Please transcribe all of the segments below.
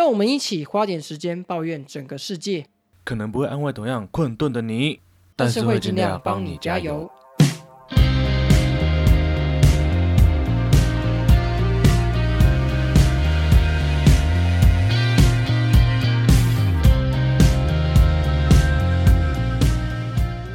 让我们一起花点时间抱怨整个世界，可能不会安慰同样困顿的你，但是会尽量帮你加油。。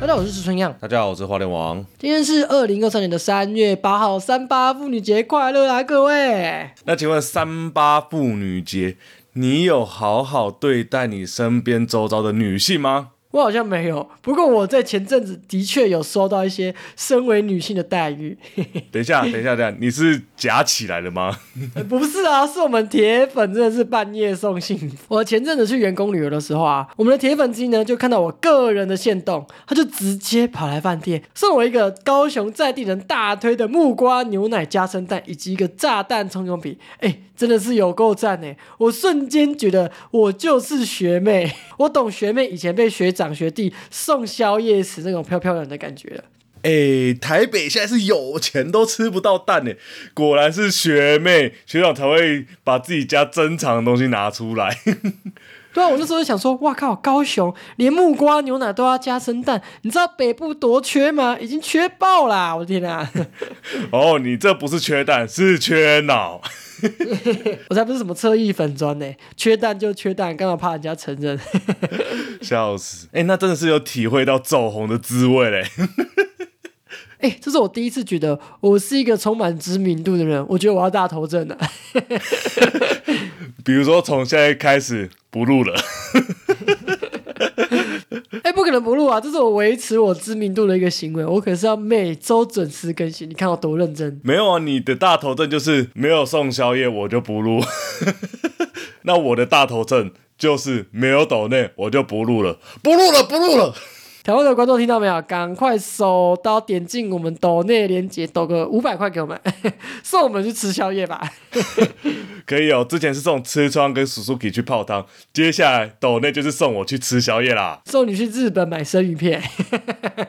大家好，我是石春样，大家好，我是花莲王。今天是二零二三年的三月八号，三八妇女节快乐啊，各位！那请问三八妇女节，你有好好对待你身边周遭的女性吗？我好像没有，不过我在前阵子的确有收到一些身为女性的待遇。等一下，等一下，等一下，你是夹起来了吗？呃不是啊，是我们铁粉真的是半夜送幸福。我前阵子去员工旅游的时候啊，我们的铁粉机呢就看到我个人的线动，他就直接跑来饭店送我一个高雄在地人大推的木瓜牛奶加生蛋，以及一个炸弹葱油饼。哎，真的是有够赞哎！我瞬间觉得我就是学妹，我懂学妹以前被学长学弟送宵夜时那种飘飘然的感觉了。哎、台北现在是有钱都吃不到蛋呢，果然是学妹学长才会把自己家珍藏的东西拿出来。对啊，我那时候就想说，哇靠，高雄连木瓜牛奶都要加生蛋，你知道北部多缺吗？已经缺爆啦！我的天啊，哦，你这不是缺蛋，是缺脑。我才不是什么侧翼粉砖呢，缺蛋就缺蛋，干嘛怕人家承认？笑死！哎、那真的是有体会到走红的滋味嘞。哎、这是我第一次觉得我是一个充满知名度的人，我觉得我要大头症了。比如说，从现在开始不录了。哎、不可能不录啊，这是我维持我知名度的一个行为，我可是要每周准时更新，你看我多认真。没有啊，你的大头症就是没有送宵夜我就不录。那我的大头症就是没有抖内我就不录了，不录了，不录了。台湾的观众听到没有？赶快手刀点进我们抖内连接，抖个五百块给我们，送我们去吃宵夜吧。可以哦，之前是送吃窗跟 Suzuki 去泡汤，接下来抖内就是送我去吃宵夜啦，送你去日本买生鱼片。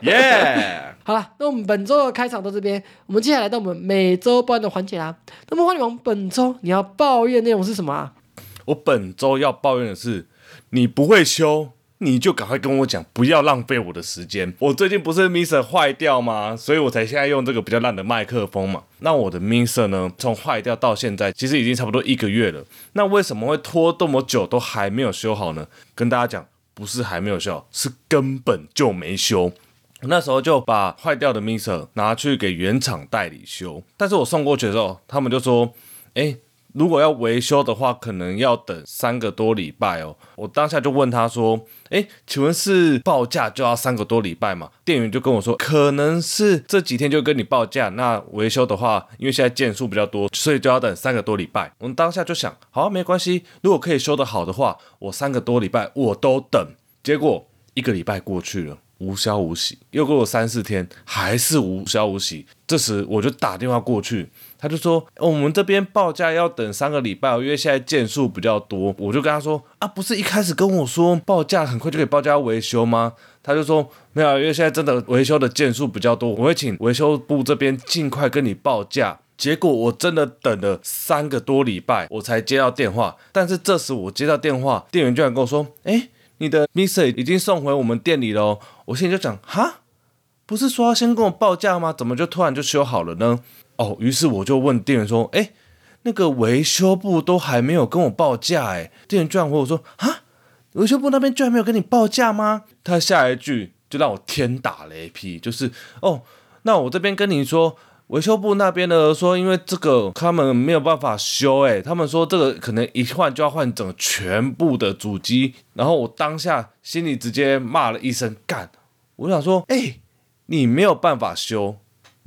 耶、好了，那我们本周的开场到这边，我们接下来到我们每周报的环节啦。那么花女王本周你要抱怨内容是什么啊？我本周要抱怨的是，你不会修，你就赶快跟我讲，不要浪费我的时间。我最近不是 Mixer 坏掉吗？所以我才现在用这个比较烂的麦克风嘛。那我的 Mixer 呢，从坏掉到现在，其实已经差不多一个月了。那为什么会拖这么久都还没有修好呢？跟大家讲，不是还没有修好，是根本就没修。那时候就把坏掉的 Mixer 拿去给原厂代理修，但是我送过去的时候，他们就说，哎、如果要维修的话，可能要等三个多礼拜哦。我当下就问他说：“诶，请问是报价就要三个多礼拜吗？”店员就跟我说：“可能是这几天就跟你报价，那维修的话，因为现在件数比较多，所以就要等三个多礼拜。”我们当下就想：“好、没关系，如果可以修得好的话，我三个多礼拜我都等。”结果一个礼拜过去了。无消无息，又过了三四天，还是无消无息。这时我就打电话过去，他就说、我们这边报价要等三个礼拜，因为现在件数比较多。我就跟他说啊，不是一开始跟我说报价很快就可以报价维修吗？他就说没有，因为现在真的维修的件数比较多，我会请维修部这边尽快跟你报价。结果我真的等了三个多礼拜，我才接到电话。但是这时我接到电话，店员居然跟我说：“哎，你的 Mixer 已经送回我们店里了。”我心里就讲：“哈，不是说要先跟我报价吗？怎么就突然就修好了呢？”哦，于是我就问店员说：“哎，那个维修部都还没有跟我报价，哎，店员居然回我说：哈，维修部那边居然没有跟你报价吗？”他下一句就让我天打雷劈，就是哦，那我这边跟你说。维修部那边呢说，因为这个他们没有办法修，诶，他们说这个可能一换就要换整全部的主机，然后我当下心里直接骂了一声干，我想说，诶，你没有办法修，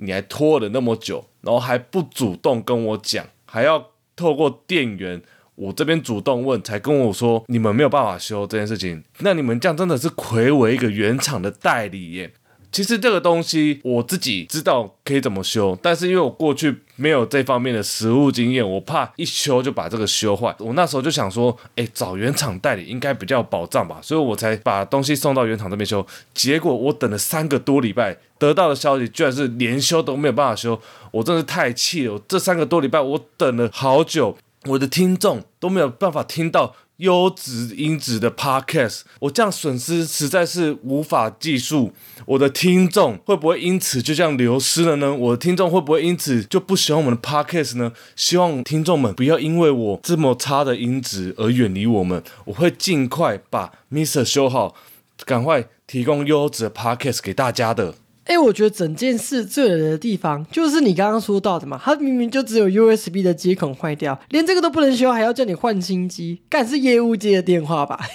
你还拖了那么久，然后还不主动跟我讲，还要透过店员。我这边主动问，才跟我说你们没有办法修这件事情，那你们这样真的是亏我一个原厂的代理耶。其实这个东西我自己知道可以怎么修，但是因为我过去没有这方面的实务经验，我怕一修就把这个修坏。我那时候就想说，哎，找原厂代理应该比较有保障吧，所以我才把东西送到原厂这边修。结果我等了三个多礼拜，得到的消息居然是连修都没有办法修，我真的是太气了。这三个多礼拜我等了好久，我的听众都没有办法听到优质音质的 podcast，我这样损失实在是无法计数。我的听众会不会因此就这样流失了呢？我的听众会不会因此就不喜欢我们的 podcast 呢？希望听众们不要因为我这么差的音质而远离我们。我会尽快把 Mister 修好，赶快提供优质的 podcast 给大家的。哎，我觉得整件事最人的地方，就是你刚刚说到的嘛，它明明就只有 USB 的接口坏掉，连这个都不能修，还要叫你换新机，干是业务接的电话吧？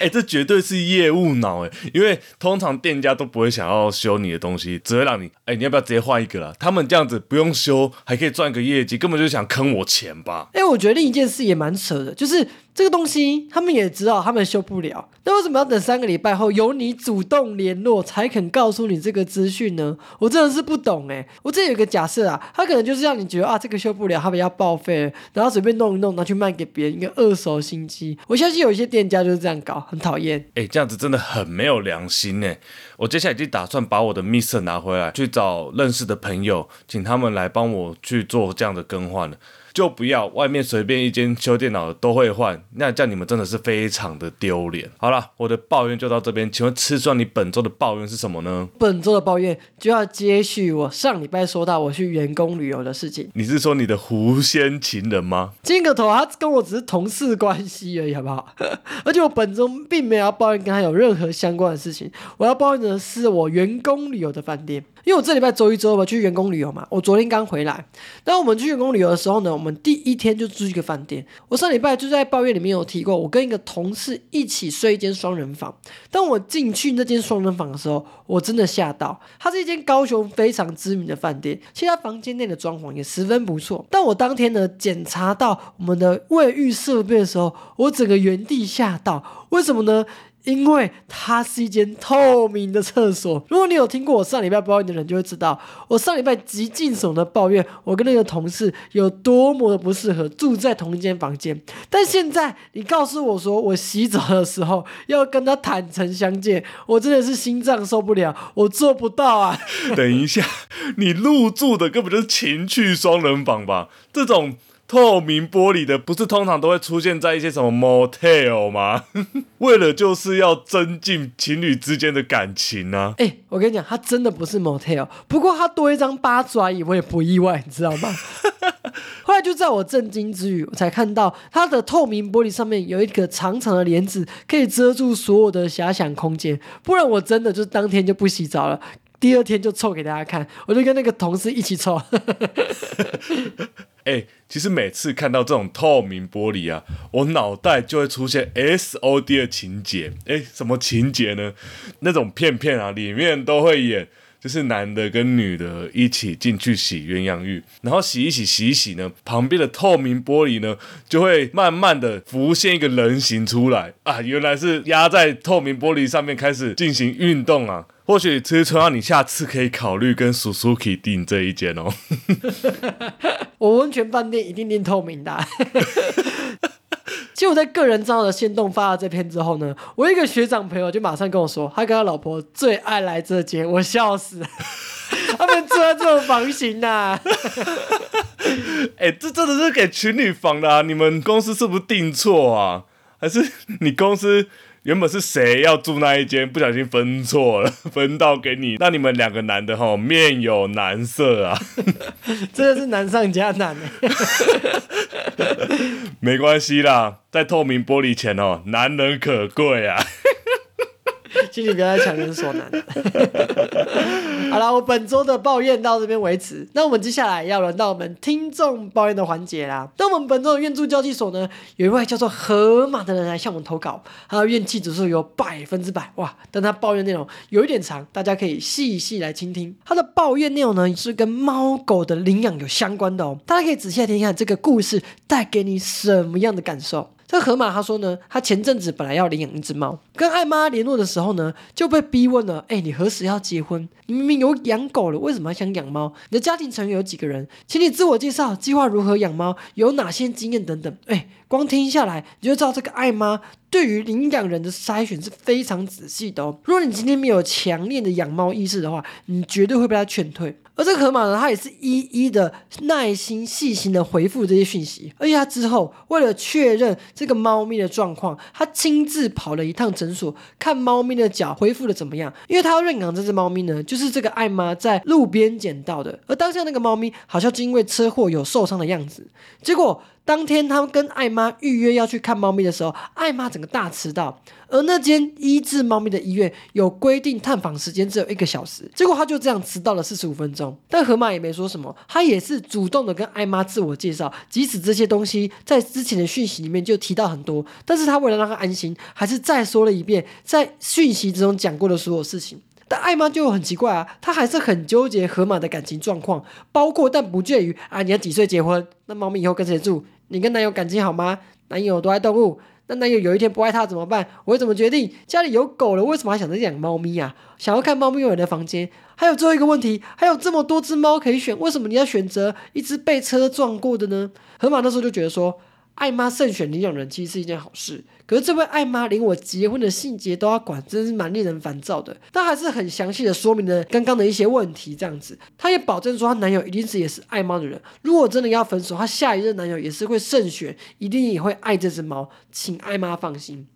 哎，这绝对是业务脑哎，因为通常店家都不会想要修你的东西，只会让你哎，你要不要直接换一个啦？他们这样子不用修，还可以赚个业绩，根本就想坑我钱吧？哎，我觉得另一件事也蛮扯的，就是这个东西他们也知道他们修不了，那为什么要等三个礼拜后由你主动联络才肯告诉你这个资讯呢？我真的是不懂哎。我这有个假设啊，他可能就是让你觉得啊，这个修不了，他们要报废，然后随便弄一弄拿去卖给别人一个二手新机。我相信有一些店家。就是这样搞，很讨厌。哎，这样子真的很没有良心呢。我接下来就打算把我的 mr 拿回来，去找认识的朋友，请他们来帮我去做这样的更换了。就不要外面随便一间修电脑的都会换，那这样你们真的是非常的丢脸。好了，我的抱怨就到这边，请问吃蒜，你本周的抱怨是什么呢？本周的抱怨就要接续我上礼拜说到我去员工旅游的事情。你是说你的狐仙情人吗？金个头，他跟我只是同事关系而已，好不好？而且我本周并没有要抱怨跟他有任何相关的事情，我要抱怨的是我员工旅游的饭店。因为我这礼拜周一周二去员工旅游嘛，我昨天刚回来。那我们去员工旅游的时候呢，我们第一天就住一个饭店。我上礼拜就在抱怨里面有提过，我跟一个同事一起睡一间双人房。当我进去那间双人房的时候，我真的吓到。它是一间高雄非常知名的饭店，其他房间内的装潢也十分不错。但我当天呢检查到我们的卫浴设备的时候，我整个原地吓到。为什么呢？因为它是一间透明的厕所。如果你有听过我上礼拜抱怨的人，就会知道我上礼拜极尽手的抱怨，我跟那个同事有多么的不适合住在同一间房间。但现在你告诉我说我洗澡的时候要跟他坦诚相见，我真的是心脏受不了，我做不到啊！等一下，你入住的根本就是情趣双人房吧？这种。透明玻璃的不是通常都会出现在一些什么 motel 吗？为了就是要增进情侣之间的感情呢？哎，我跟你讲，它真的不是 motel，不过它多一张八爪椅我也不意外，你知道吗？后来就在我震惊之余，我才看到它的透明玻璃上面有一个长长的帘子，可以遮住所有的遐想空间，不然我真的就当天就不洗澡了。第二天就凑给大家看，我就跟那个同事一起凑。哎，其实每次看到这种透明玻璃啊，我脑袋就会出现 S O D 的情节。哎，什么情节呢？那种片片啊，里面都会演，就是男的跟女的一起进去洗鸳鸯浴，然后洗一洗洗一洗呢，旁边的透明玻璃呢，就会慢慢的浮现一个人形出来啊，原来是压在透明玻璃上面开始进行运动啊。或许其实春阳，你下次可以考虑跟叔叔可以订这一间哦。我温泉饭店一定订透明的。实我在个人账号的线动发了这篇之后呢，我一个学长朋友就马上跟我说，他跟他老婆最爱来这间，我笑死。他们住在这种房型呐。哎，这真的是给情侣房的啊！你们公司是不是订错啊？还是你公司？原本是谁要住那一间，不小心分错了，分到给你，那你们两个男的哈面有难色啊，真的是难上加难 没关系啦，在透明玻璃前哦，难能可贵啊。请你不要再强人所难。好了，我本周的抱怨到这边为止。那我们接下来要轮到我们听众抱怨的环节啦。那我们本周的愿助交际所呢，有一位叫做河马的人来向我们投稿，他的怨气指数有百分之百哇！但他抱怨内容有一点长，大家可以细细来倾听。他的抱怨内容呢，是跟猫狗的领养有相关的哦。大家可以仔细来听一看这个故事带给你什么样的感受。这河马他说呢，他前阵子本来要领养一只猫，跟艾妈联络的时候呢，就被逼问了：哎，你何时要结婚？你明明有养狗了，为什么还想养猫？你的家庭成员有几个人？请你自我介绍，计划如何养猫，有哪些经验等等。哎，光听下来，你就知道这个艾妈对于领养人的筛选是非常仔细的哦。如果你今天没有强烈的养猫意识的话，你绝对会被他劝退。而这个河马呢，他也是一一的耐心、细心的回复这些讯息。而且他之后为了确认这个猫咪的状况，他亲自跑了一趟诊诊所，看猫咪的脚恢复的怎么样。因为他要认养这只猫咪呢，就是这个艾妈在路边捡到的。而当下那个猫咪好像就因为车祸有受伤的样子，结果。当天他们跟艾妈预约要去看猫咪的时候，艾妈整个大迟到，而那间医治猫咪的医院有规定探访时间只有一个小时，结果他就这样迟到了四十五分钟。但河马也没说什么，他也是主动的跟艾妈自我介绍，即使这些东西在之前的讯息里面就提到很多，但是他为了让他安心，还是再说了一遍在讯息之中讲过的所有事情。但艾妈就很奇怪啊，她还是很纠结河马的感情状况，包括但不介于啊，你要几岁结婚？那猫咪以后跟谁住？你跟男友感情好吗？男友多爱动物，那男友有一天不爱他怎么办？我会怎么决定？家里有狗了，为什么还想着养猫咪啊？想要看猫咪有人的房间？还有最后一个问题，还有这么多只猫可以选，为什么你要选择一只被车撞过的呢？河马那时候就觉得说。艾妈慎选领养人其实是一件好事，可是这位艾妈连我结婚的细节都要管，真是蛮令人烦躁的。但还是很详细的说明了刚刚的一些问题，这样子，她也保证说她男友一定是也是爱猫的人。如果真的要分手，她下一任男友也是会慎选，一定也会爱这只猫，请艾妈放心。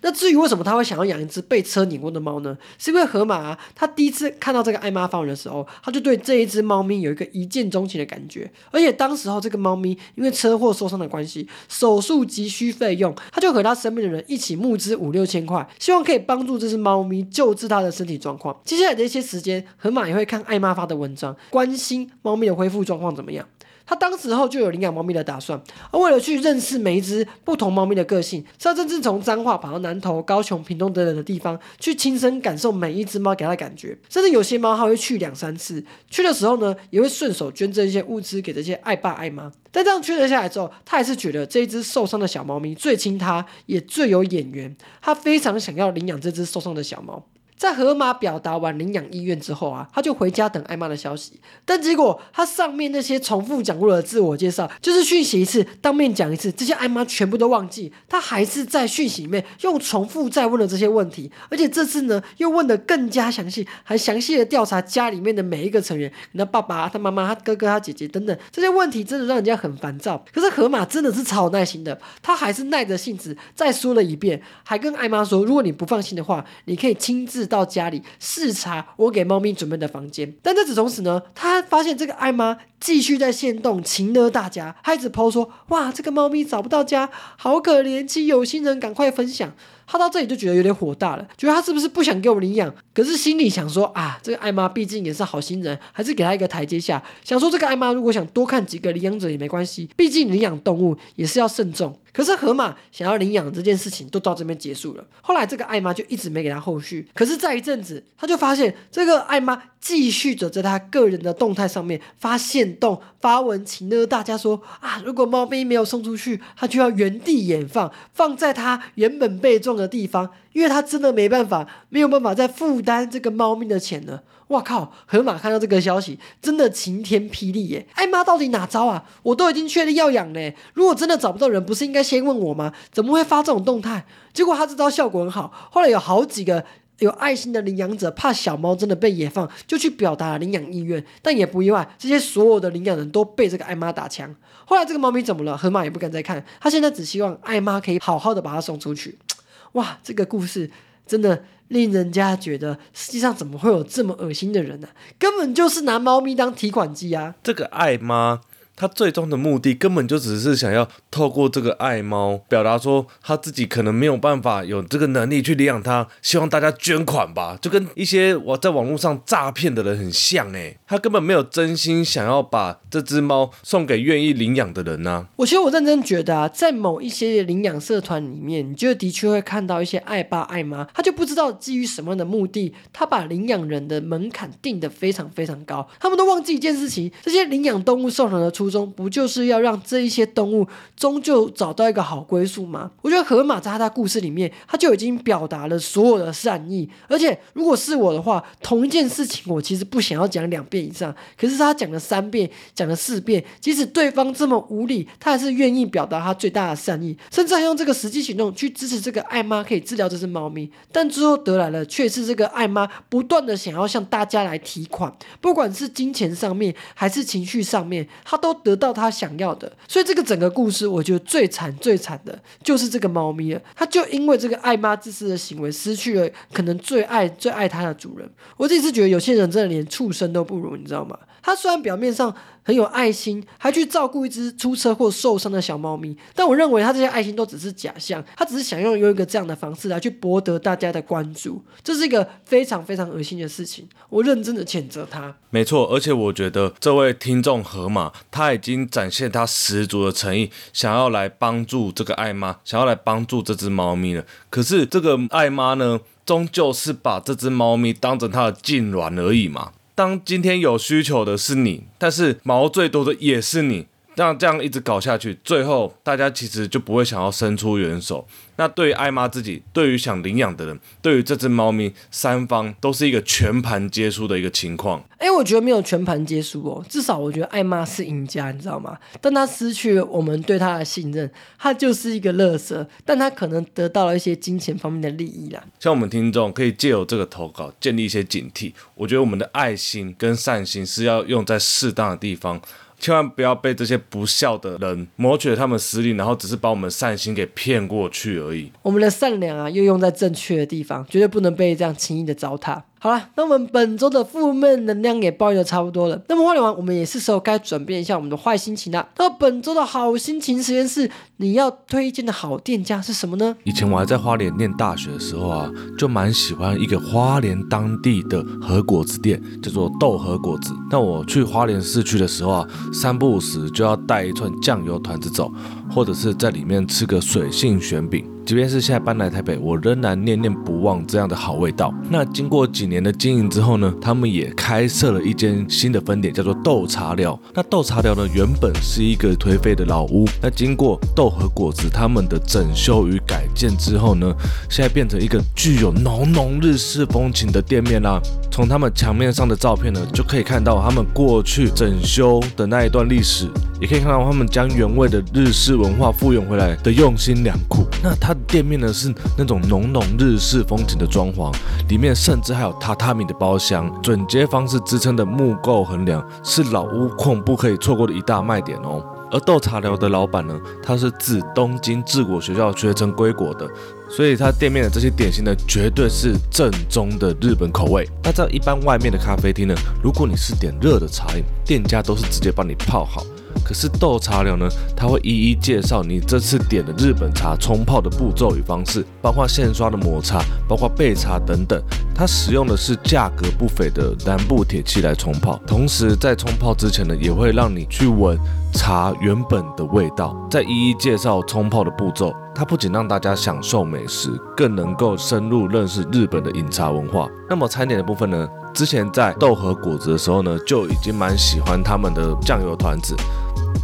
那至于为什么他会想要养一只被车碾过的猫呢？是因为河马啊，他第一次看到这个艾妈发文的时候，他就对这一只猫咪有一个一见钟情的感觉。而且当时候这个猫咪因为车祸受伤的关系，手术急需费用，他就和他身边的人一起募资五六千块，希望可以帮助这只猫咪救治它的身体状况。接下来的一些时间，河马也会看艾妈发的文章，关心猫咪的恢复状况怎么样。他当时候就有领养猫咪的打算，而为了去认识每一只不同猫咪的个性，他甚至从彰化跑到南投、高雄、屏东等等的地方，去亲身感受每一只猫给他的感觉。甚至有些猫他会去两三次，去的时候呢，也会顺手捐赠一些物资给这些爱爸爱妈。但这样确认下来之后，他还是觉得这一只受伤的小猫咪最亲他，也最有眼缘。他非常想要领养这只受伤的小猫。在河马表达完领养意愿之后啊，他就回家等艾妈的消息。但结果他上面那些重复讲过的自我介绍，就是讯息一次，当面讲一次，这些艾妈全部都忘记。他还是在讯息里面用重复再问了这些问题，而且这次呢又问的更加详细，还详细的调查家里面的每一个成员，你的爸爸、他妈妈、他哥哥、他姐姐等等这些问题，真的让人家很烦躁。可是河马真的是超耐心的，他还是耐着性子再说了一遍，还跟艾妈说，如果你不放心的话，你可以亲自。到家里视察我给猫咪准备的房间，但在此同时呢，他发现这个艾妈继续在线动情勒大家，孩子抛说：“哇，这个猫咪找不到家，好可怜，请有心人赶快分享。”他到这里就觉得有点火大了，觉得他是不是不想给我领养？可是心里想说啊，这个艾妈毕竟也是好心人，还是给他一个台阶下。想说这个艾妈如果想多看几个领养者也没关系，毕竟领养动物也是要慎重。可是河马想要领养这件事情都到这边结束了。后来这个艾妈就一直没给他后续。可是在一阵子，他就发现这个艾妈继续着在他个人的动态上面发现动发文，请了大家说啊，如果猫咪没有送出去，他就要原地掩放，放在它原本被撞的地方，因为它真的没办法，没有办法再负担这个猫咪的钱了。哇靠！河马看到这个消息，真的晴天霹雳耶！艾妈到底哪招啊？我都已经确定要养嘞，如果真的找不到人，不是应该先问我吗？怎么会发这种动态？结果他这招效果很好，后来有好几个有爱心的领养者，怕小猫真的被野放，就去表达了领养意愿，但也不意外，这些所有的领养人都被这个艾妈打枪。后来这个猫咪怎么了？河马也不敢再看，他现在只希望艾妈可以好好的把它送出去。哇，这个故事真的。令人家觉得世界上怎么会有这么恶心的人呢？根本就是拿猫咪当提款机啊！这个爱妈。他最终的目的根本就只是想要透过这个爱猫表达说他自己可能没有办法有这个能力去领养它，希望大家捐款吧，就跟一些我在网络上诈骗的人很像哎，他根本没有真心想要把这只猫送给愿意领养的人呢。我其实我认真觉得啊，在某一些领养社团里面，你就的确会看到一些爱爸爱妈，他就不知道基于什么样的目的，他把领养人的门槛定得非常非常高，他们都忘记一件事情，这些领养动物受人的出。初衷不就是要让这一些动物终究找到一个好归宿吗？我觉得河马在他的故事里面，他就已经表达了所有的善意。而且如果是我的话，同一件事情我其实不想要讲两遍以上，可是他讲了三遍，讲了四遍，即使对方这么无理，他还是愿意表达他最大的善意，甚至还用这个实际行动去支持这个爱妈可以治疗这只猫咪。但最后得来了却是这个爱妈不断的想要向大家来提款，不管是金钱上面还是情绪上面，他都得到他想要的。所以这个整个故事，我觉得最惨最惨的就是这个猫咪了。它就因为这个爱妈自私的行为，失去了可能最爱最爱它的主人。我自己是觉得有些人真的连畜生都不如，你知道吗？他虽然表面上很有爱心，还去照顾一只出车祸受伤的小猫咪，但我认为他这些爱心都只是假象，他只是想用用一个这样的方式来去博得大家的关注，这是一个非常非常恶心的事情。我认真的谴责他。没错，而且我觉得这位听众河马他已经展现他十足的诚意，想要来帮助这个爱妈，想要来帮助这只猫咪了。可是这个爱妈呢，终究是把这只猫咪当成他的痉挛而已嘛。当今天有需求的是你，但是毛最多的也是你，那这样一直搞下去，最后大家其实就不会想要伸出援手。那对于艾妈自己，对于想领养的人，对于这只猫咪，三方都是一个全盘皆输的一个情况。哎，我觉得没有全盘皆输哦，至少我觉得艾妈是赢家，你知道吗？但他失去了我们对他的信任，他就是一个乐色，但他可能得到了一些金钱方面的利益啦。像我们听众可以借由这个投稿建立一些警惕，我觉得我们的爱心跟善心是要用在适当的地方。千万不要被这些不孝的人谋取他们私利，然后只是把我们善心给骗过去而已。我们的善良啊，又用在正确的地方，绝对不能被这样轻易的糟蹋。好了，那我们本周的负面能量也抱怨的差不多了。那么花莲王，我们也是时候该转变一下我们的坏心情了。那本周的好心情实验室，你要推荐的好店家是什么呢？以前我还在花莲念大学的时候啊，就蛮喜欢一个花莲当地的和果子店，叫做豆和果子。那我去花莲市区的时候啊，三不五时就要带一串酱油团子走，或者是在里面吃个水性卷饼。即便是现在搬来台北，我仍然念念不忘这样的好味道。那经过几年的经营之后呢，他们也开设了一间新的分店，叫做豆茶寮。那豆茶寮呢，原本是一个颓废的老屋，那经过豆和果子他们的整修与改建之后呢，现在变成一个具有浓浓日式风情的店面啦。从他们墙面上的照片呢，就可以看到他们过去整修的那一段历史，也可以看到他们将原味的日式文化复原回来的用心良苦。那它的店面呢是那种浓浓日式风情的装潢，里面甚至还有榻榻米的包厢，准接方式支撑的木构横梁，是老屋控不可以错过的一大卖点哦。而豆茶寮的老板呢，他是自东京治国学校学成归国的，所以他店面的这些点心呢，绝对是正宗的日本口味。那在一般外面的咖啡厅呢，如果你是点热的茶饮，店家都是直接帮你泡好。可是豆茶寮呢，他会一一介绍你这次点的日本茶冲泡的步骤与方式，包括现刷的抹茶，包括备茶等等。它使用的是价格不菲的南部铁器来冲泡，同时在冲泡之前呢，也会让你去闻茶原本的味道，再一一介绍冲泡的步骤。它不仅让大家享受美食，更能够深入认识日本的饮茶文化。那么餐点的部分呢？之前在豆和果子的时候呢，就已经蛮喜欢他们的酱油团子。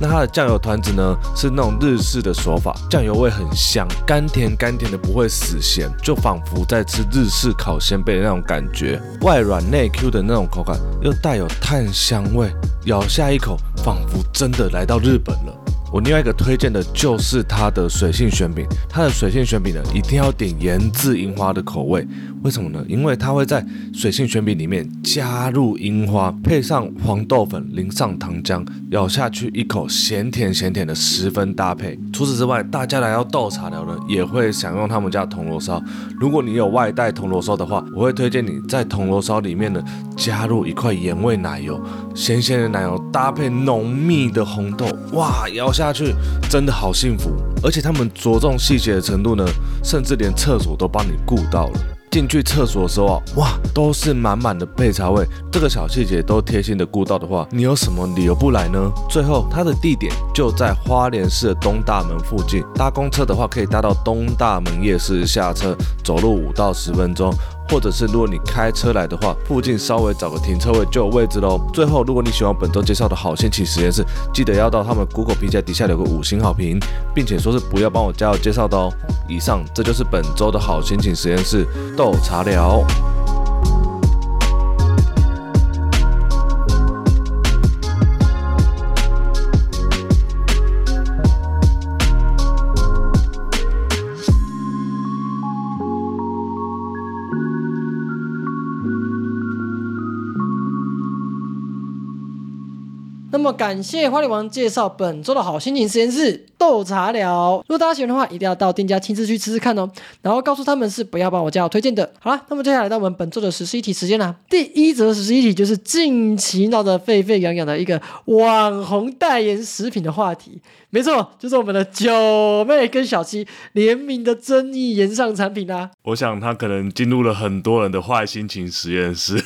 那它的酱油团子呢，是那种日式的手法，酱油味很香，甘甜甘甜的，不会死咸，就仿佛在吃日式烤鲜贝的那种感觉，外软内 Q 的那种口感，又带有炭香味，咬下一口，仿佛真的来到日本了。我另外一个推荐的就是它的水性卷饼，它的水性卷饼呢，一定要点盐渍樱花的口味。为什么呢？因为它会在水性卷饼里面加入樱花，配上黄豆粉，淋上糖浆，咬下去一口咸甜咸甜的，十分搭配。除此之外，大家来到豆茶寮呢，也会享用他们家铜锣烧。如果你有外带铜锣烧的话，我会推荐你在铜锣烧里面呢，加入一块盐味奶油，咸咸的奶油搭配浓密的红豆，哇，咬下下去真的好幸福。而且他们着重细节的程度呢，甚至连厕所都帮你顾到了。进去厕所的时候啊，哇，都是满满的配茶味，这个小细节都贴心的顾到的话，你有什么理由不来呢？最后，它的地点就在花莲市的东大门附近，搭公车的话可以搭到东大门夜市下车，走路五到十分钟。或者是如果你开车来的话，附近稍微找个停车位就有位置喽。最后，如果你喜欢本周介绍的好心情实验室，记得要到他们 Google 评价底下留个五星好评，并且说是不要帮我加油介绍的哦。以上这就是本周的好心情实验室豆茶聊。感谢花莲王介绍本周的好心情实验室豆茶聊。如果大家喜欢的话，一定要到店家亲自去吃吃看哦，然后告诉他们是不要帮我加我推荐的。好了，那么接下来到我们本周的十四一题时间啦。第一则十四一题就是近期闹得沸沸扬扬的一个网红代言食品的话题，没错，就是我们的九妹跟小七联名的争议延上产品啦。我想他可能进入了很多人的坏心情实验室。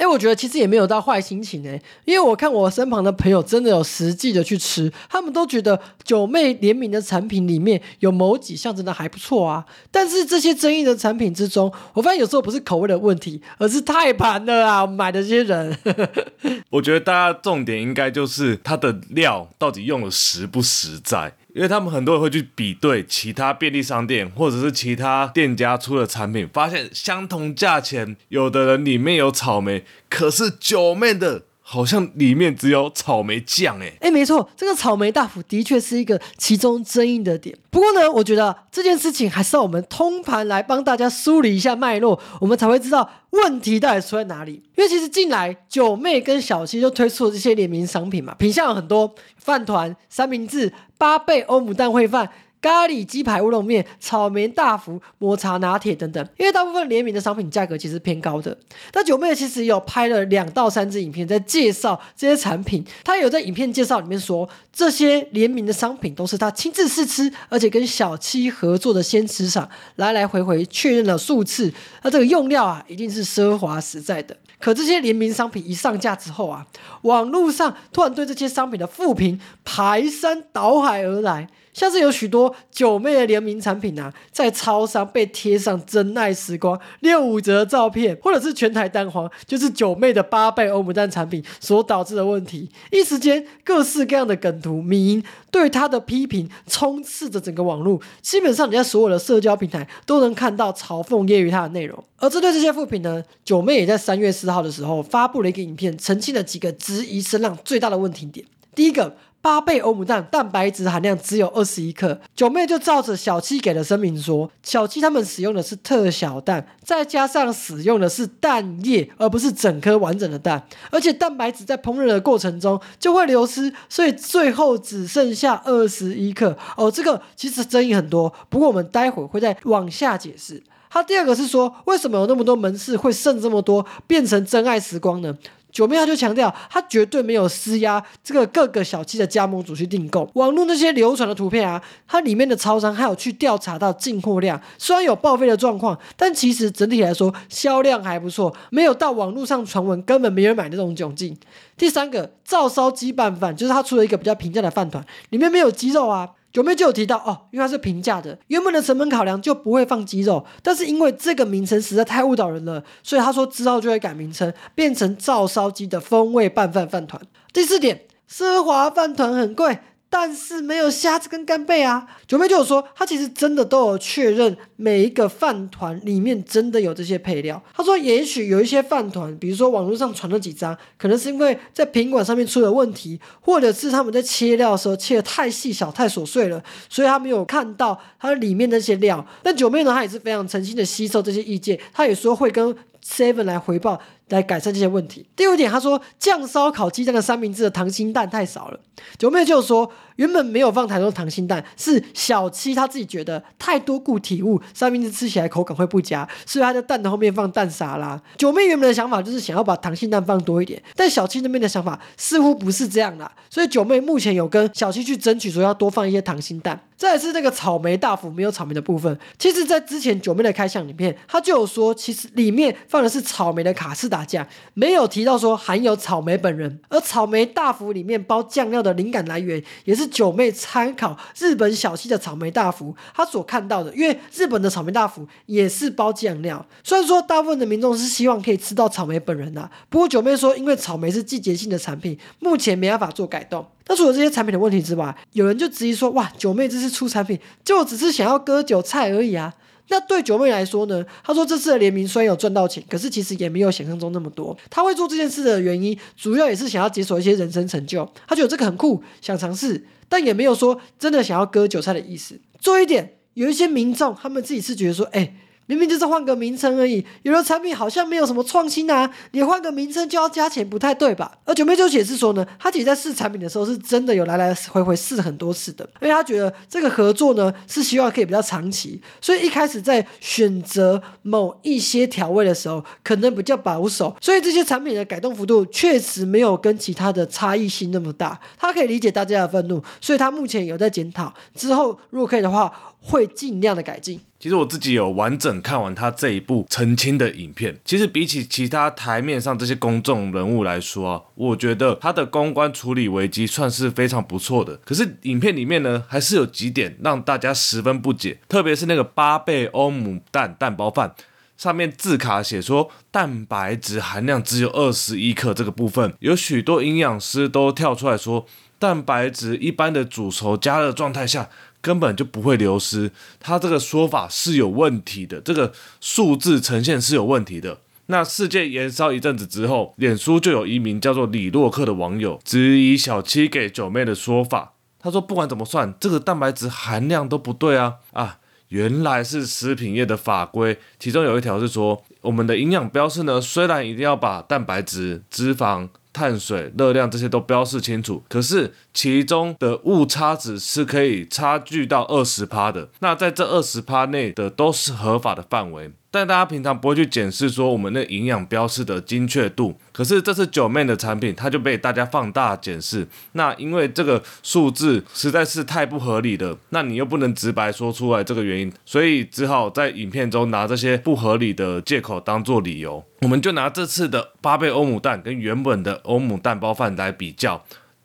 哎，我觉得其实也没有到坏心情哎，因为我看我身旁的朋友真的有实际的去吃，他们都觉得九妹联名的产品里面有某几项真的还不错啊。但是这些争议的产品之中，我发现有时候不是口味的问题，而是太盘了啊！买的这些人，我觉得大家重点应该就是它的料到底用的实不实在。因为他们很多人会去比对其他便利商店或者是其他店家出的产品，发现相同价钱，有的人里面有草莓，可是九妹的。好像里面只有草莓酱诶哎，没错，这个草莓大福的确是一个其中争议的点。不过呢，我觉得这件事情还是要我们通盘来帮大家梳理一下脉络，我们才会知道问题到底出在哪里。因为其实近来九妹跟小七就推出了这些联名商品嘛，品相有很多，饭团、三明治、八倍欧姆蛋烩饭。咖喱鸡排乌龙面、草莓大福、抹茶拿铁等等，因为大部分联名的商品价格其实偏高的。那九妹其实有拍了两到三支影片在介绍这些产品，她有在影片介绍里面说，这些联名的商品都是她亲自试吃，而且跟小七合作的鲜吃厂来来回回确认了数次，那这个用料啊一定是奢华实在的。可这些联名商品一上架之后啊，网络上突然对这些商品的负评排山倒海而来。像是有许多九妹的联名产品啊，在超商被贴上“真爱时光”六五折照片，或者是全台蛋黄，就是九妹的八倍欧姆蛋产品所导致的问题。一时间，各式各样的梗图、迷对他的批评充斥着整个网络，基本上你在所有的社交平台都能看到嘲讽揶揄他的内容。而针对这些副品呢，九妹也在三月四号的时候发布了一个影片，澄清了几个质疑声浪最大的问题点。第一个。八倍欧姆蛋蛋白质含量只有二十一克，九妹就照着小七给的声明说，小七他们使用的是特小蛋，再加上使用的是蛋液，而不是整颗完整的蛋，而且蛋白质在烹饪的过程中就会流失，所以最后只剩下二十一克。哦，这个其实争议很多，不过我们待会会再往下解释。他第二个是说，为什么有那么多门市会剩这么多，变成真爱时光呢？九妹她就强调，她绝对没有施压这个各个小七的加盟主去订购。网络那些流传的图片啊，它里面的超商还有去调查到进货量，虽然有报废的状况，但其实整体来说销量还不错，没有到网络上传闻根本没人买那种窘境。第三个，照烧鸡拌饭，就是他出了一个比较平价的饭团，里面没有鸡肉啊。九妹就有提到哦，因为它是平价的，原本的成本考量就不会放鸡肉，但是因为这个名称实在太误导人了，所以他说之后就会改名称，变成照烧鸡的风味拌饭饭团。第四点，奢华饭团很贵。但是没有虾子跟干贝啊！九妹就有说，他其实真的都有确认每一个饭团里面真的有这些配料。他说，也许有一些饭团，比如说网络上传了几张，可能是因为在品管上面出了问题，或者是他们在切料的时候切的太细小、太琐碎了，所以他没有看到它里面那些料。但九妹呢，她也是非常诚心的吸收这些意见，她也说会跟 Seven 来回报。来改善这些问题。第五点，他说酱烧烤鸡蛋的三明治的溏心蛋太少了。九妹就说，原本没有放太多溏心蛋，是小七他自己觉得太多固体物，三明治吃起来口感会不佳，所以他在蛋的后面放蛋沙拉。九妹原本的想法就是想要把溏心蛋放多一点，但小七那边的想法似乎不是这样啦，所以九妹目前有跟小七去争取说要多放一些溏心蛋。再是这个草莓大福没有草莓的部分，其实在之前九妹的开箱里面，他就有说，其实里面放的是草莓的卡士达酱，没有提到说含有草莓本人。而草莓大福里面包酱料的灵感来源，也是九妹参考日本小七的草莓大福，她所看到的。因为日本的草莓大福也是包酱料，虽然说大部分的民众是希望可以吃到草莓本人的，不过九妹说，因为草莓是季节性的产品，目前没办法做改动。那除了这些产品的问题之外，有人就质疑说，哇，九妹这次出产品就只是想要割韭菜而已啊。那对九妹来说呢？她说这次的联名虽然有赚到钱，可是其实也没有想象中那么多。她会做这件事的原因，主要也是想要解锁一些人生成就。她觉得这个很酷，想尝试，但也没有说真的想要割韭菜的意思。做一点，有一些民众他们自己是觉得说，哎。明明就是换个名称而已，有的产品好像没有什么创新啊，你换个名称就要加钱，不太对吧？而九妹就解释说呢，她其实在试产品的时候是真的有来来回回试很多次的，因为她觉得这个合作呢是希望可以比较长期，所以一开始在选择某一些调味的时候可能比较保守，所以这些产品的改动幅度确实没有跟其他的差异性那么大。她可以理解大家的愤怒，所以她目前有在检讨，之后如果可以的话，会尽量的改进。其实我自己有完整看完他这一部澄清的影片。其实比起其他台面上这些公众人物来说啊，我觉得他的公关处理危机算是非常不错的。可是影片里面呢，还是有几点让大家十分不解，特别是那个八倍欧姆蛋蛋包饭上面字卡写说蛋白质含量只有二十一克这个部分，有许多营养师都跳出来说，蛋白质一般的煮熟加热状态下。根本就不会流失，他这个说法是有问题的，这个数字呈现是有问题的。那事件延烧一阵子之后，脸书就有一名叫做李洛克的网友质疑小七给九妹的说法，他说不管怎么算，这个蛋白质含量都不对啊啊！原来是食品业的法规，其中有一条是说，我们的营养标示呢，虽然一定要把蛋白质、脂肪。碳水、热量这些都标示清楚，可是其中的误差值是可以差距到二十趴的。那在这二十趴内的都是合法的范围。但大家平常不会去检视说我们那营养标示的精确度，可是这次九妹的产品，它就被大家放大检视。那因为这个数字实在是太不合理了，那你又不能直白说出来这个原因，所以只好在影片中拿这些不合理的借口当做理由。我们就拿这次的八倍欧姆蛋跟原本的欧姆蛋包饭来比较。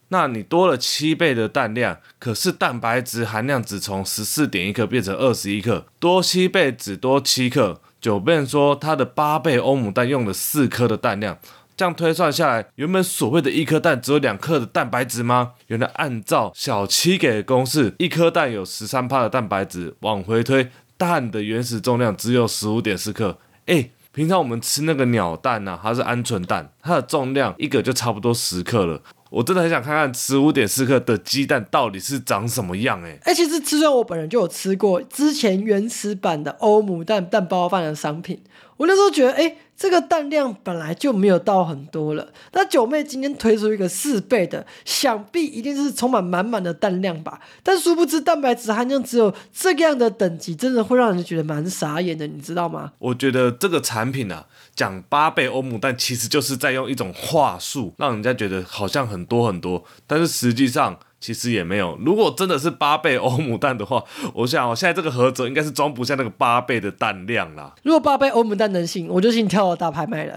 那你多了七倍的蛋量，可是蛋白质含量只从十四点一克变成二十一克，多七倍只多七克。九倍说它的八倍欧姆蛋用了四颗的蛋量，这样推算下来，原本所谓的一颗蛋只有两克的蛋白质吗？原来按照小七给的公式，一颗蛋有十三帕的蛋白质，往回推，蛋的原始重量只有十五点四克。哎，平常我们吃那个鸟蛋呢，它是鹌鹑蛋，它的重量一个就差不多十克了。我真的很想看看十五点四克的鸡蛋到底是长什么样哎！哎，其实吃我本人就有吃过之前原始版的欧姆蛋蛋包饭的商品，我那时候觉得哎。这个蛋量本来就没有到很多了，那九妹今天推出一个四倍的，想必一定是充满满满的蛋量吧？但殊不知蛋白质含量只有这样的等级，真的会让人觉得蛮傻眼的，你知道吗？我觉得这个产品啊，讲八倍欧姆蛋，其实就是在用一种话术，让人家觉得好像很多很多，但是实际上。其实也没有。如果真的是八倍欧姆蛋的话，我想我现在这个盒子应该是装不下那个八倍的蛋量啦。如果八倍欧姆蛋能行，我就信跳蚤大拍卖了。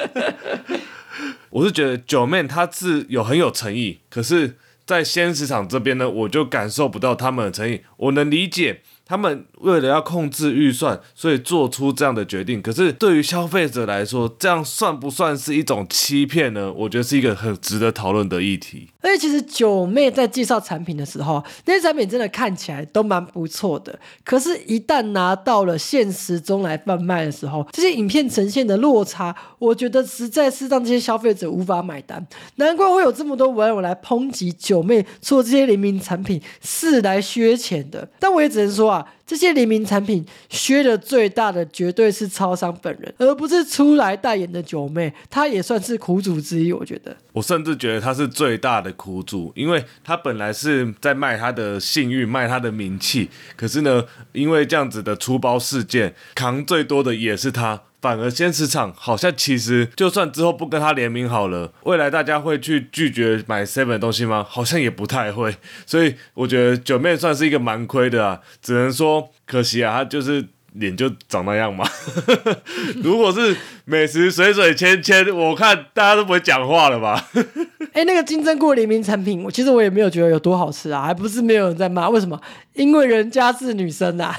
我是觉得九妹她是有很有诚意，可是，在鲜食场这边呢，我就感受不到他们的诚意。我能理解。他们为了要控制预算，所以做出这样的决定。可是对于消费者来说，这样算不算是一种欺骗呢？我觉得是一个很值得讨论的议题。而且，其实九妹在介绍产品的时候，那些产品真的看起来都蛮不错的。可是，一旦拿到了现实中来贩卖的时候，这些影片呈现的落差，我觉得实在是让这些消费者无法买单。难怪会有这么多网友来抨击九妹做这些联名产品是来削钱的。但我也只能说。这些联名产品削的最大的绝对是超商本人，而不是出来代言的九妹，她也算是苦主之一。我觉得，我甚至觉得她是最大的苦主，因为她本来是在卖她的信誉、卖她的名气，可是呢，因为这样子的出包事件，扛最多的也是她。反而鲜食厂好像其实就算之后不跟他联名好了，未来大家会去拒绝买 seven 的东西吗？好像也不太会。所以我觉得九妹算是一个蛮亏的啊，只能说可惜啊，他就是脸就长那样嘛？如果是美食水水芊芊，我看大家都不会讲话了吧？哎，那个金针菇联名产品，我其实我也没有觉得有多好吃啊，还不是没有人在骂，为什么？因为人家是女生呐。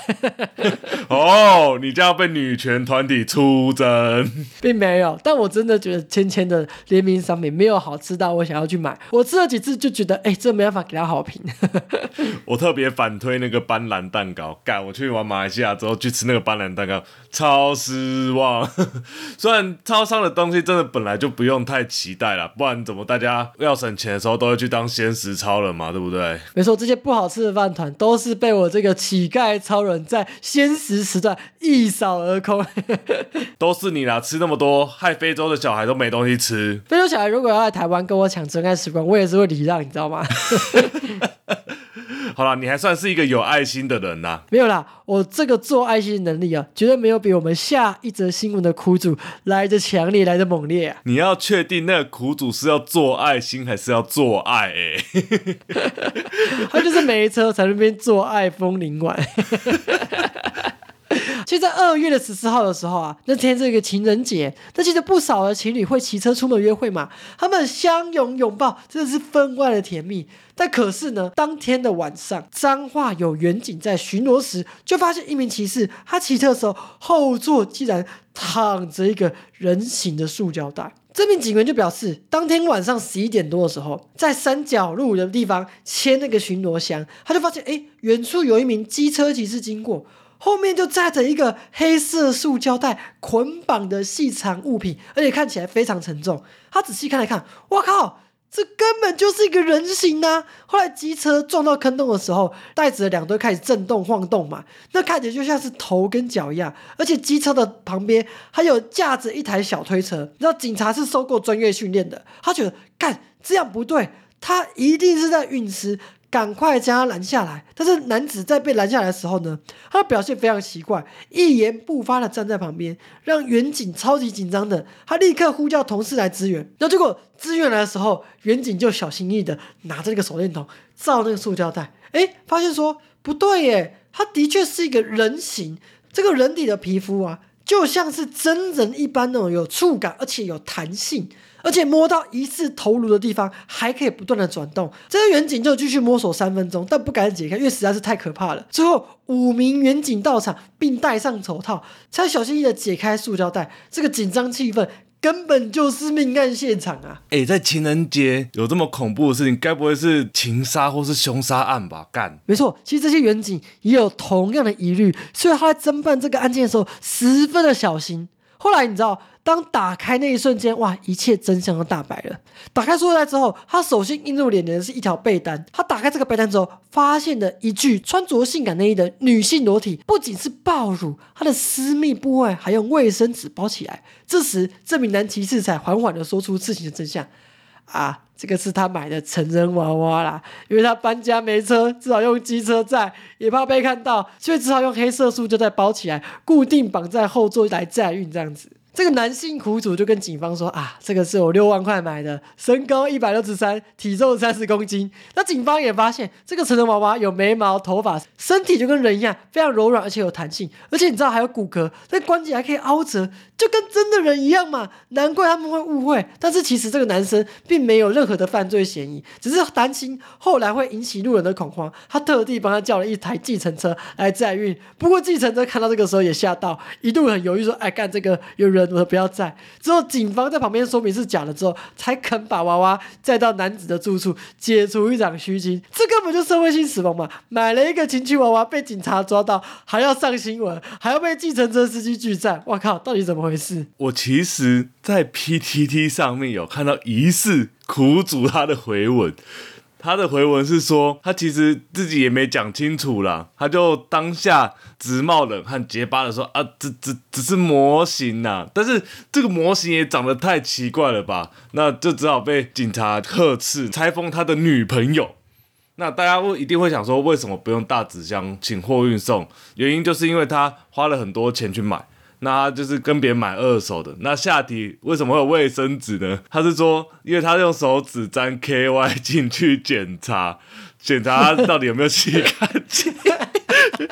哦，你就要被女权团体出征，并没有，但我真的觉得芊芊的联名商品没有好吃到我想要去买。我吃了几次就觉得，哎，这没办法给他好评。我特别反推那个斑斓蛋糕，干，我去玩马来西亚之后去吃那个斑斓蛋糕，超失望。虽然超商的东西真的本来就不用太期待了，不然怎么大家要省钱的时候都会去当鲜食超人嘛，对不对？没错，这些不好吃的饭团都是被我这个乞丐超人在鲜食时段一扫而空。都是你啦，吃那么多，害非洲的小孩都没东西吃。非洲小孩如果要来台湾跟我抢真爱时光，我也是会礼让，你知道吗？好了，你还算是一个有爱心的人呐。没有啦，我这个做爱心的能力啊，绝对没有比我们下一则新闻的苦主来的强烈，来的猛烈啊！你要确定那个苦主是要做爱心还是要做爱？哎，他就是没车在那边做爱风铃晚。其实，在二月的十四号的时候啊，那天是一个情人节，那其实不少的情侣会骑车出门约会嘛，他们相拥拥抱，真的是分外的甜蜜。但可是呢，当天的晚上，彰化有远警在巡逻时，就发现一名骑士，他骑车的时候后座竟然躺着一个人形的塑胶袋。这名警员就表示，当天晚上十一点多的时候，在三角路的地方牵那个巡逻箱，他就发现，哎，远处有一名机车骑士经过。后面就载着一个黑色塑胶袋捆绑的细长物品，而且看起来非常沉重。他仔细看了看，我靠，这根本就是一个人形啊！后来机车撞到坑洞的时候，袋子的两端开始震动晃动嘛，那看起来就像是头跟脚一样。而且机车的旁边还有架着一台小推车。然后警察是受过专业训练的，他觉得干这样不对，他一定是在运尸。赶快将他拦下来！但是男子在被拦下来的时候呢，他的表现非常奇怪，一言不发的站在旁边，让远景超级紧张的。他立刻呼叫同事来支援。然后结果支援来的时候，远景就小心翼翼的拿着那个手电筒照那个塑胶袋，哎，发现说不对耶，他的确是一个人形，这个人体的皮肤啊，就像是真人一般那种有触感，而且有弹性。而且摸到疑似头颅的地方，还可以不断的转动。这个远景就继续摸索三分钟，但不敢解开，因为实在是太可怕了。最后五名远警到场，并戴上手套，才小心翼翼的解开塑胶袋。这个紧张气氛根本就是命案现场啊！哎，在情人节有这么恐怖的事情，该不会是情杀或是凶杀案吧？干，没错，其实这些远警也有同样的疑虑，所以他在侦办这个案件的时候十分的小心。后来你知道？当打开那一瞬间，哇，一切真相都大白了。打开塑料袋之后，他首先映入眼帘的是一条被单。他打开这个被单之后，发现了一具穿着性感内衣的女性裸体，不仅是暴乳，她的私密部位还用卫生纸包起来。这时，这名男骑士才缓缓的说出事情的真相：啊，这个是他买的成人娃娃啦，因为他搬家没车，只好用机车载，也怕被看到，所以只好用黑色素胶袋包起来，固定绑在后座来载运这样子。这个男性苦主就跟警方说：“啊，这个是我六万块买的，身高一百六十三，体重三十公斤。”那警方也发现，这个成人娃娃有眉毛、头发，身体就跟人一样，非常柔软，而且有弹性，而且你知道还有骨骼，那关节还可以凹折，就跟真的人一样嘛。难怪他们会误会。但是其实这个男生并没有任何的犯罪嫌疑，只是担心后来会引起路人的恐慌，他特地帮他叫了一台计程车来载运。不过计程车看到这个时候也吓到，一度很犹豫说：“哎，干这个有人。”我不要载。之后警方在旁边说明是假的之后，才肯把娃娃载到男子的住处，解除一场虚惊。这根本就社会性死亡嘛！买了一个情趣娃娃被警察抓到，还要上新闻，还要被计程车司机拒载。我靠，到底怎么回事？我其实，在 PTT 上面有看到疑似苦主他的回文。他的回文是说，他其实自己也没讲清楚啦，他就当下直冒冷汗，结巴的说啊，只只只是模型呐，但是这个模型也长得太奇怪了吧，那就只好被警察呵斥，拆封他的女朋友。那大家会一定会想说，为什么不用大纸箱请货运送？原因就是因为他花了很多钱去买。那就是跟别人买二手的。那下体为什么会有卫生纸呢？他是说，因为他用手指沾 KY 进去检查，检查到底有没有洗干净。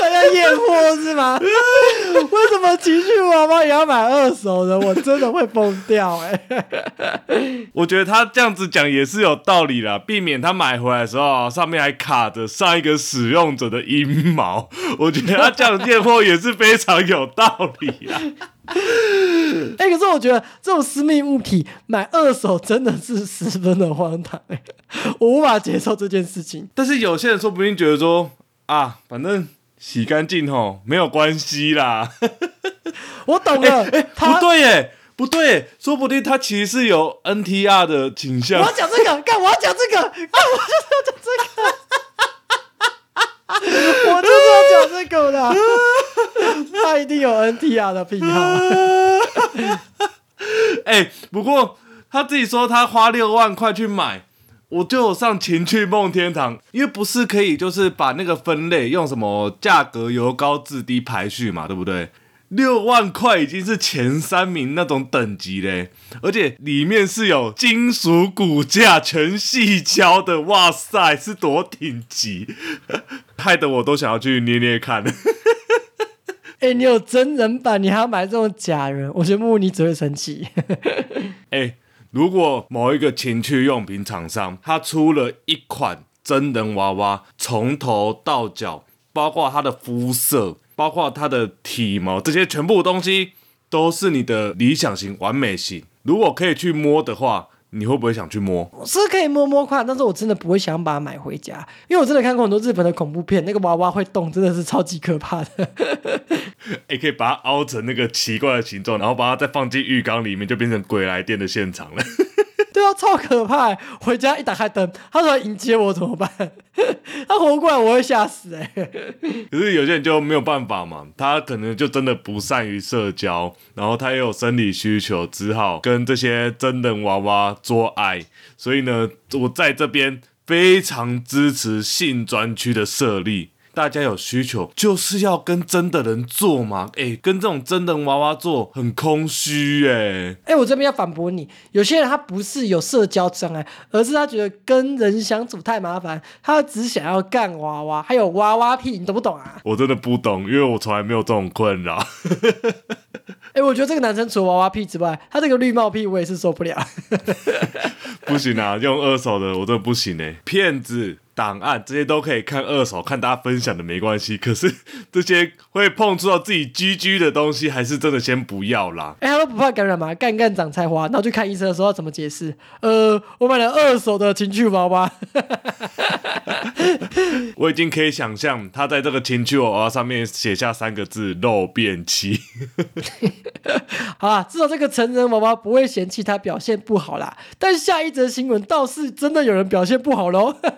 大家吗？为什么情趣娃娃也要买二手的？我真的会疯掉哎、我觉得他这样子讲也是有道理啦，避免他买回来的时候啊上面还卡着上一个使用者的阴毛。我觉得他这样验货也是非常有道理啊。哎、可是我觉得这种私密物体买二手真的是十分的荒唐哎、我无法接受这件事情。但是有些人说不定觉得说啊，反正洗干净吼没有关系啦。我懂了，哎不他对耶，不对，说不定他其实是有 NTR 的倾向我要。讲这个，干我要讲这个，干我就是要讲这个。我就是要讲这个的，他一定有 NTR 的癖好。哎、不过他自己说他花六万块去买，我就上情趣梦天堂，因为不是可以就是把那个分类用什么价格由高至低排序嘛，对不对？六万块已经是前三名那种等级嘞，而且里面是有金属骨架全细胶的，哇塞，是多顶级，害得我都想要去捏捏看。哎、你有真人版，你还要买这种假人？我觉得木木你只会生气。哎、如果某一个情趣用品厂商，他出了一款真人娃娃，从头到脚，包括它的肤色，包括它的体毛，这些全部东西都是你的理想型、完美型。如果可以去摸的话，你会不会想去摸？我是可以摸摸看，但是我真的不会想把它买回家，因为我真的看过很多日本的恐怖片，那个娃娃会动，真的是超级可怕的。哎、可以把它凹成那个奇怪的形状，然后把它再放进浴缸里面，就变成鬼来电的现场了。超可怕！回家一打开灯，他说迎接我怎么办？他活过来我会吓死哎、可是有些人就没有办法嘛，他可能就真的不善于社交，然后他也有生理需求，只好跟这些真人娃娃做爱。所以呢，我在这边非常支持性专区的设立。大家有需求就是要跟真的人做嘛，诶，跟这种真人娃娃做很空虚诶。哎、我这边要反驳你，有些人他不是有社交障碍，而是他觉得跟人相处太麻烦，他只想要干娃娃，还有娃娃屁，你懂不懂啊？我真的不懂，因为我从来没有这种困扰。哎、我觉得这个男生除了娃娃屁之外，他这个绿帽屁我也是受不了。不行啊，用二手的我真的不行哎、骗子、档案这些都可以看二手，看大家分享的没关系。可是这些会碰触到自己 GG 的东西，还是真的先不要啦。哎、他都不怕感染吗？干干长菜花，然后去看医生的时候要怎么解释？呃，我买了二手的情趣娃娃。我已经可以想象他在这个情趣娃娃上面写下三个字“漏便器好啦，至少这个成人娃娃不会嫌弃他表现不好啦。但下一则新闻倒是真的有人表现不好喽。”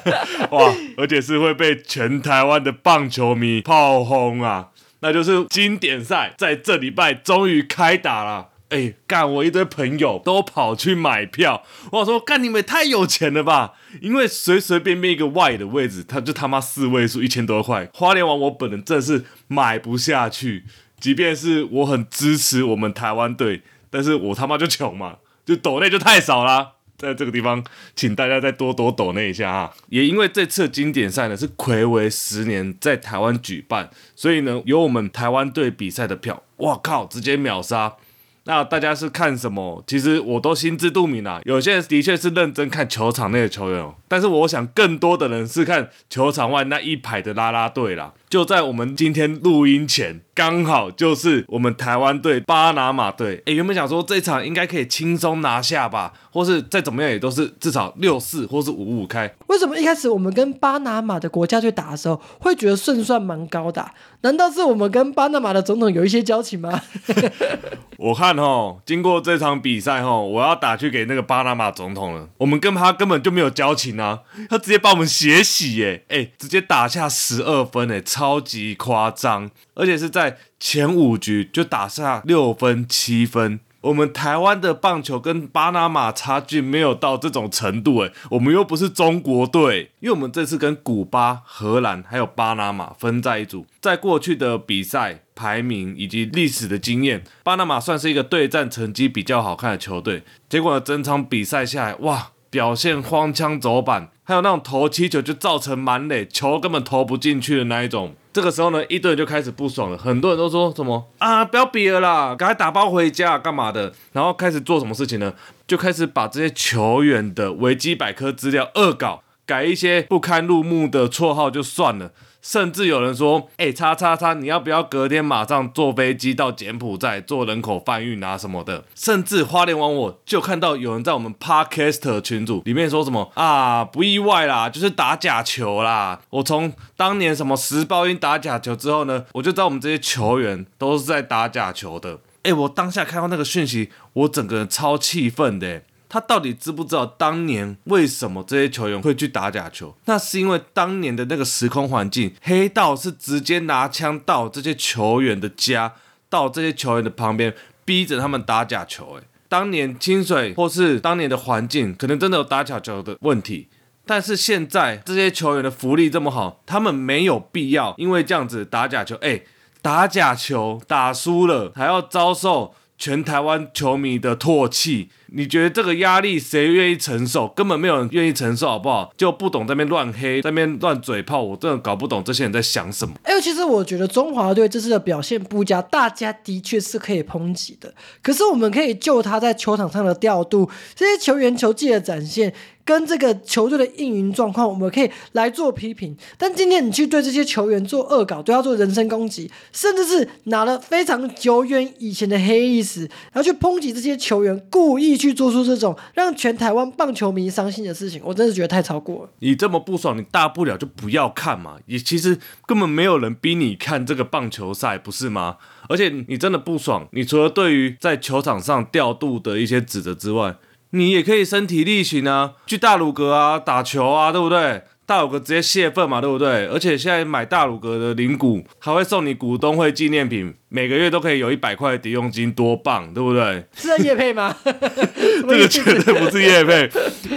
哇！而且是会被全台湾的棒球迷炮轰啊！那就是经典赛在这礼拜终于开打了。哎，干！我一堆朋友都跑去买票，我说干你们也太有钱了吧！因为随随便便一个外的位置，他就他妈四位数一千多块，花莲王我本人真的是买不下去。即便是我很支持我们台湾队，但是我他妈就穷嘛，就抖内就太少啦。在这个地方，请大家再多多抖那一下啊！也因为这次经典赛呢是暌违十年在台湾举办，所以呢有我们台湾队比赛的票，哇靠，直接秒杀！那大家是看什么？其实我都心知肚明啦。有些人的确是认真看球场内的球员哦，但是我想更多的人是看球场外那一排的拉拉队啦。就在我们今天录音前，刚好就是我们台湾队巴拿马队。诶，原本想说这场应该可以轻松拿下吧，或是再怎么样也都是至少六四或是五五开。为什么一开始我们跟巴拿马的国家队打的时候，会觉得胜算蛮高的啊、难道是我们跟巴拿马的总统有一些交情吗？我看哦，经过这场比赛哦，我要打去给那个巴拿马总统了。我们跟他根本就没有交情啊，他直接把我们血洗耶，哎、直接打下十二分哎，超级夸张，而且是在前五局就打下六分七分。我们台湾的棒球跟巴拿马差距没有到这种程度，诶，我们又不是中国队，因为我们这次跟古巴、荷兰还有巴拿马分在一组，在过去的比赛排名以及历史的经验，巴拿马算是一个对战成绩比较好看的球队，结果，整场比赛下来，哇，表现荒腔走板，还有那种投七球就造成满垒，球根本投不进去的那一种，这个时候呢，一堆人就开始不爽了，很多人都说什么啊，不要比了啦，赶快打包回家干嘛的？然后开始做什么事情呢？就开始把这些球员的维基百科资料恶搞，改一些不堪入目的绰号就算了。甚至有人说：“哎，叉叉叉，你要不要隔天马上坐飞机到柬埔寨做人口贩运啊什么的？”甚至花莲网我就看到有人在我们 Podcast 群组里面说什么：“啊，不意外啦，就是打假球啦。”我从当年什么时报因打假球之后呢，我就知道我们这些球员都是在打假球的。哎，我当下看到那个讯息，我整个人超气愤的。他到底知不知道当年为什么这些球员会去打假球？那是因为当年的那个时空环境，黑道是直接拿枪到这些球员的家，到这些球员的旁边，逼着他们打假球。诶，当年清水或是当年的环境，可能真的有打假球的问题。但是现在这些球员的福利这么好，他们没有必要因为这样子打假球。诶，打假球打输了还要遭受全台湾球迷的唾弃。你觉得这个压力谁愿意承受？根本没有人愿意承受，好不好？就不懂在那边乱黑，在那边乱嘴炮，我真的搞不懂这些人在想什么。哎，其实我觉得中华队这次的表现不佳，大家的确是可以抨击的。可是我们可以就他在球场上的调度，这些球员球技的展现。跟这个球队的运营状况，我们可以来做批评。但今天你去对这些球员做恶搞，对他做人身攻击，甚至是拿了非常久远以前的黑历史，然后去抨击这些球员，故意去做出这种让全台湾棒球迷伤心的事情，我真的觉得太超过了。你这么不爽，你大不了就不要看嘛。也其实根本没有人逼你看这个棒球赛，不是吗？而且你真的不爽，你除了对于在球场上调度的一些指责之外，你也可以身体力行啊，去大鲁阁啊打球啊，对不对？大鲁阁直接泄愤嘛，对不对？而且现在买大鲁阁的领股还会送你股东会纪念品，每个月都可以有一百块的抵用金，多棒，对不对？是在叶配吗？这个绝对不是叶配，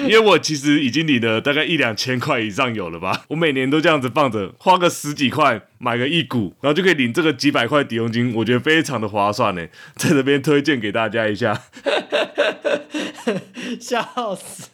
因为我其实已经领了大概一两千块以上有了吧。我每年都这样子放着，花个十几块买个一股，然后就可以领这个几百块抵用金，我觉得非常的划算呢，在这边推荐给大家一下。笑死！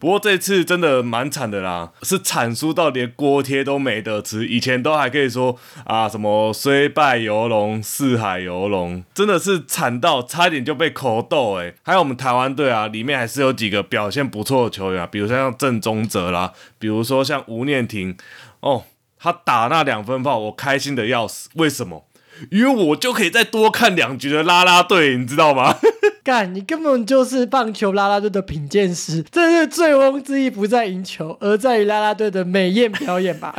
不过这次真的蛮惨的啦，是惨输到连锅贴都没得吃。以前都还可以说啊，什么虽败犹荣，四海游龙，真的是惨到差点就被口斗哎。还有我们台湾队啊，里面还是有几个表现不错的球员啊，比如说像郑宗哲啦，比如说像吴念婷哦，他打那两分炮，我开心的要死。为什么？因为我就可以再多看两局的啦啦队，你知道吗？干，你根本就是棒球啦啦队的品鉴师。这是醉翁之意不在赢球，而在于啦啦队的美艳表演吧？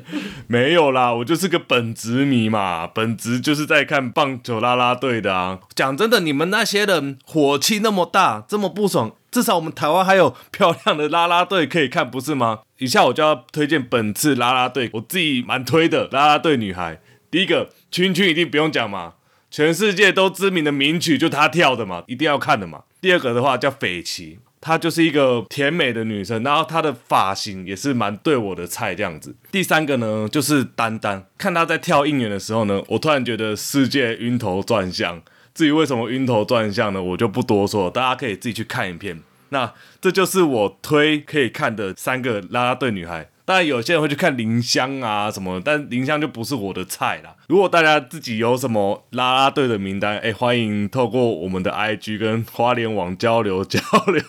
没有啦，我就是个本职迷嘛，本职就是在看棒球啦啦队的啊。讲真的，你们那些人火气那么大，这么不爽，至少我们台湾还有漂亮的啦啦队可以看，不是吗？以下我就要推荐本次啦啦队，我自己蛮推的啦啦队女孩。第一个，群群一定不用讲嘛。全世界都知名的名曲就她跳的嘛，一定要看的嘛。第二个的话叫斐奇，她就是一个甜美的女生，然后她的发型也是蛮对我的菜这样子。第三个呢就是丹丹，看她在跳应援的时候呢，我突然觉得世界晕头转向。至于为什么晕头转向呢，我就不多说，大家可以自己去看影片。那这就是我推可以看的三个啦啦队女孩。当然，有些人会去看林香啊什么，但林香就不是我的菜啦。如果大家自己有什么啦啦队的名单，哎，欢迎透过我们的 IG 跟花莲网交流交流。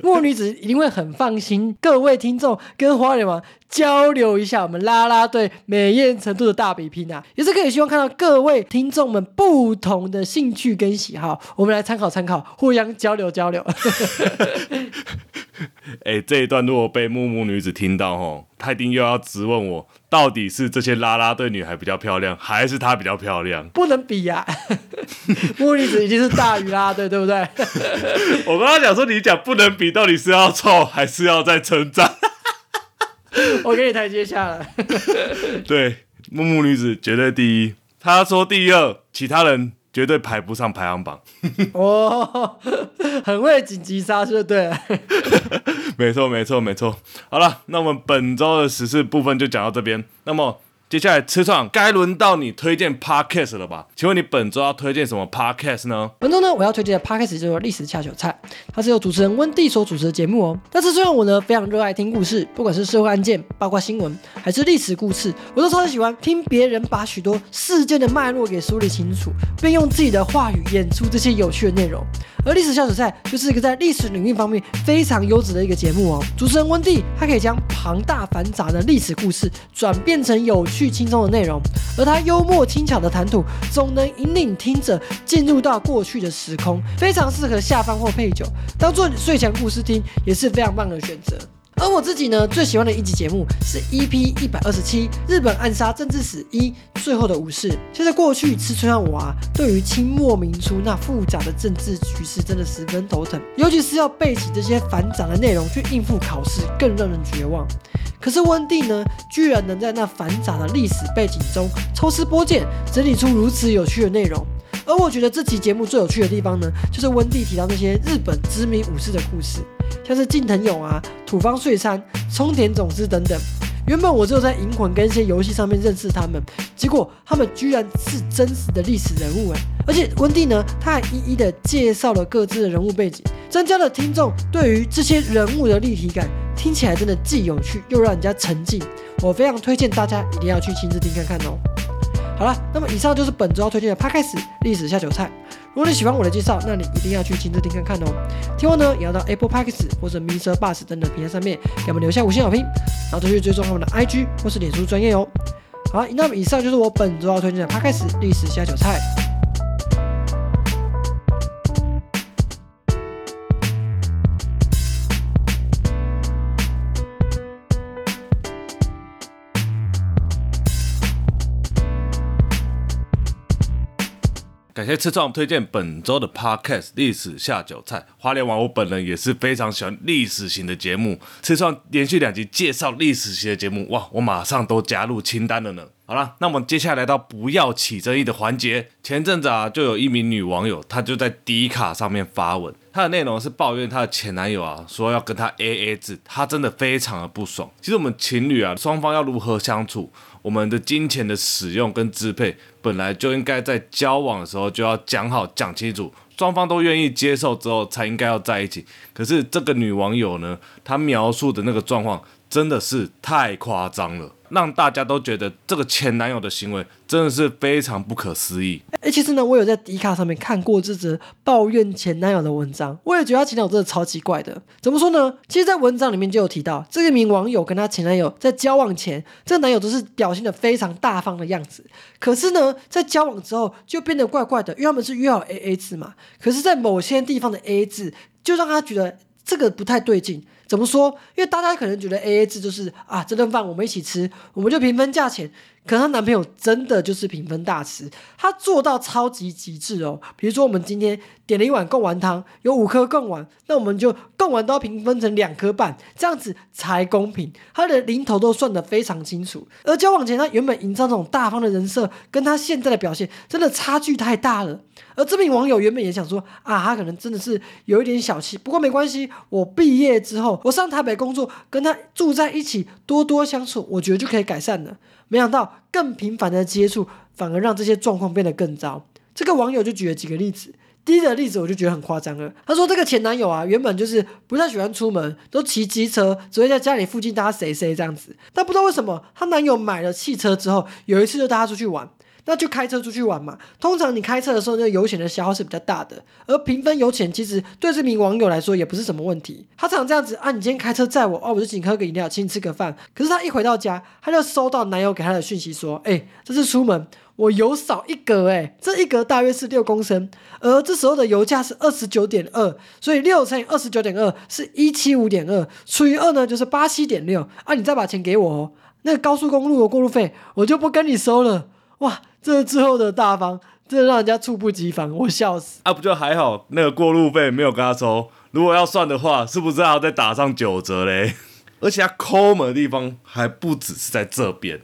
莫女子一定会很放心，各位听众跟花莲网交流一下我们啦啦队美艳程度的大比拼啊，也是可以希望看到各位听众们不同的兴趣跟喜好，我们来参考参考，互相交流交流。哎，这一段如果被木木女子听到吼，她一定又要质问我，到底是这些拉拉队女孩比较漂亮，还是她比较漂亮？不能比呀，木木女子已经是大于啦啦队，对不对？我刚刚讲说，你讲不能比，到底是要臭还是要再成长？我给你台阶下了。对，木木女子绝对第一，她说第二，其他人。绝对排不上排行榜。哦，很会紧急刹车，对。没错，没错，没错。好了，那我们本周的时事部分就讲到这边。那么。接下来车创该轮到你推荐 podcast 了吧？请问你本周要推荐什么 podcast 呢？本周呢，我要推荐的 podcast 就是《历史下酒菜》，它是由主持人温蒂所主持的节目哦。但是虽然我呢非常热爱听故事，不管是社会案件、八卦新闻，还是历史故事，我都超级喜欢听别人把许多事件的脉络给梳理清楚，并用自己的话语演出这些有趣的内容。而历史下酒菜就是一个在历史领域方面非常优质的一个节目哦。主持人温蒂，他可以将庞大繁杂的历史故事转变成有趣轻松的内容，而他幽默轻巧的谈吐，总能引领听者进入到过去的时空，非常适合下饭或配酒，当做睡前故事听也是非常棒的选择。而我自己呢，最喜欢的一集节目是 EP 一百二十七《日本暗杀政治史一最后的武士》。现在过去吃春让我啊，对于清末明初那复杂的政治局势真的十分头疼，尤其是要背起这些繁杂的内容去应付考试，更让人绝望。可是温蒂呢，居然能在那繁杂的历史背景中抽丝剥茧，整理出如此有趣的内容。而我觉得这期节目最有趣的地方呢，就是温蒂提到那些日本知名武士的故事，像是近藤勇啊、土方岁三、冲田总司等等。原本我只有在银魂跟一些游戏上面认识他们，结果他们居然是真实的历史人物哎！而且温蒂呢，他还一一的介绍了各自的人物背景，增加了听众对于这些人物的立体感，听起来真的既有趣又让人家沉浸。我非常推荐大家一定要去亲自听看看哦。好了，那么以上就是本周要推荐的 Podcast 历史下酒菜。如果你喜欢我的介绍，那你一定要去亲自听看看哦。听完呢，也要到 Apple Podcast 或者 Mr. Bus 等等平台上面给我们留下五星好评，然后再去追踪他们的 IG 或是脸书专业哦。好，那么以上就是我本周要推荐的 Podcast 历史下酒菜。感谢吃创推荐本周的 Podcast 历史下酒菜。花莲王我本人也是非常喜欢历史型的节目，吃创连续两集介绍历史型的节目，哇，我马上都加入清单了呢。好了，那我们接下来来到不要起争议的环节。前阵子啊，就有一名女网友，她就在迪卡上面发文，她的内容是抱怨她的前男友啊，说要跟她 A A 制，她真的非常的不爽。其实我们情侣啊，双方要如何相处？我们的金钱的使用跟支配，本来就应该在交往的时候就要讲好讲清楚，双方都愿意接受之后才应该要在一起。可是这个女网友呢，她描述的那个状况真的是太夸张了。让大家都觉得这个前男友的行为真的是非常不可思议。哎，其实呢，我有在迪卡上面看过这则抱怨前男友的文章，我也觉得他前男友真的超奇怪的。怎么说呢？其实，在文章里面就有提到，这一名网友跟他前男友在交往前，这个男友都是表现的非常大方的样子。可是呢，在交往之后就变得怪怪的，因为他们是约好 A A 制嘛。可是，在某些地方的 A A 制就让他觉得这个不太对劲。怎么说？因为大家可能觉得 A A 制就是啊，这顿饭我们一起吃，我们就平分价钱。可她男朋友真的就是平分大吃，他做到超级极致哦。比如说，我们今天点了一碗贡丸汤，有五颗贡丸，那我们就贡丸都要平分成两颗半，这样子才公平。他的零头都算得非常清楚。而交往前，他原本营造这种大方的人设，跟他现在的表现真的差距太大了。而这名网友原本也想说啊，他可能真的是有一点小气，不过没关系，我毕业之后，我上台北工作，跟他住在一起，多多相处，我觉得就可以改善了。没想到更频繁的接触，反而让这些状况变得更糟。这个网友就举了几个例子，第一个例子我就觉得很夸张了。他说这个前男友啊，原本就是不太喜欢出门，都骑机车，只会在家里附近搭谁谁这样子。但不知道为什么，她男友买了汽车之后，有一次就带她出去玩。那就开车出去玩嘛。通常你开车的时候，那个油钱的消耗是比较大的。而平分油钱，其实对这名网友来说也不是什么问题。他常这样子啊，你今天开车载我，哦，我就请喝个饮料，请你吃个饭。可是他一回到家，他就收到男友给他的讯息说：“哎，这次出门我油少一格，哎，这一格大约是六公升。而这时候的油价是二十九点二，所以六乘以二十九点二是一七五点二，除以二呢就是八七点六。啊，你再把钱给我哦。那个高速公路的过路费我就不跟你收了。哇！”这之后的大方，真的让人家猝不及防，我笑死啊！不就还好，那个过路费没有跟他收。如果要算的话，是不是还要再打上九折嘞？而且他抠门的地方还不只是在这边。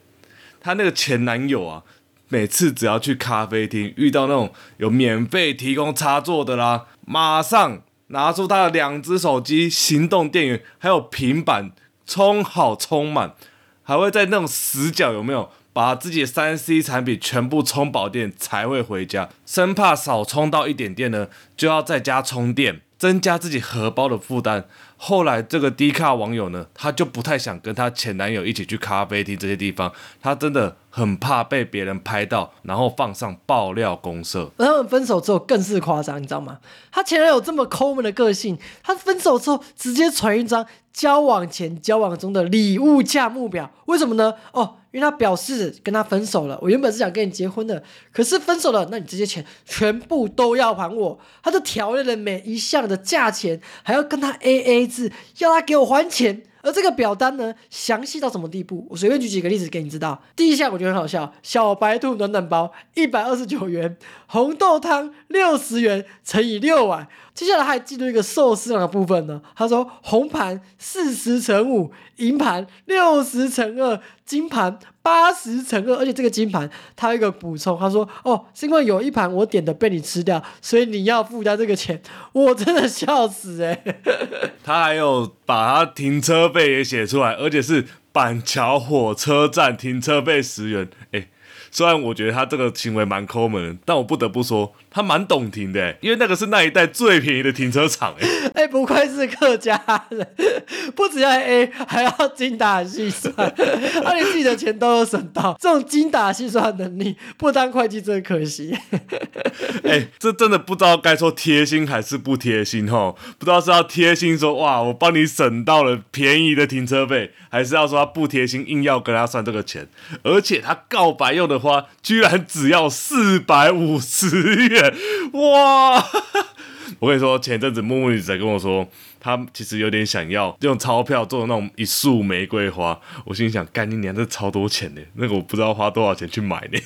他那个前男友啊，每次只要去咖啡厅遇到那种有免费提供插座的啦，马上拿出他的两只手机、行动电源还有平板，充好充满，还会在那种死角有没有？把自己三 C 产品全部充饱电才会回家，生怕少充到一点电呢，就要在家充电，增加自己荷包的负担。后来这个低卡网友呢，他就不太想跟他前男友一起去咖啡厅这些地方，他真的很怕被别人拍到，然后放上爆料公社。而他们分手之后更是夸张，你知道吗？他前男友这么抠门的个性，他分手之后直接传一张交往前、交往中的礼物价目表，为什么呢？哦。因为他表示跟他分手了，我原本是想跟你结婚的，可是分手了，那你这些钱全部都要还我。他就调列了每一项的价钱，还要跟他 A A 是，要他给我还钱。而这个表单呢，详细到什么地步？我随便举几个例子给你知道。第一项我觉得很好笑，小白兔暖暖包一百二十九元，红豆汤六十元乘以六碗。接下来还记录一个寿司郎的部分呢。他说红盘四十乘五，银盘六十乘二，金盘八十乘二。而且这个金盘他有一个补充，他说哦，是因为有一盘我点的被你吃掉，所以你要付掉这个钱。我真的笑死哎！他还有把他停车费也写出来，而且是板桥火车站停车费十元。哎，虽然我觉得他这个行为蛮抠门，但我不得不说。他蛮懂停的，因为那个是那一带最便宜的停车场，哎 哎，不愧是客家人，不只要 A，还要精打细算，他连自己的钱都有省到，这种精打细算能力，不当会计真可惜。哎，这真的不知道该说贴心还是不贴心哦，不知道是要贴心说哇，我帮你省到了便宜的停车费，还是要说他不贴心，硬要跟他算这个钱，而且他告白用的花居然只要四百五十元。哇！我跟你说，前阵子木木女仔跟我说，他其实有点想要用钞票做的那种一束玫瑰花。我心想，干你娘，这超多钱呢！那个我不知道花多少钱去买呢。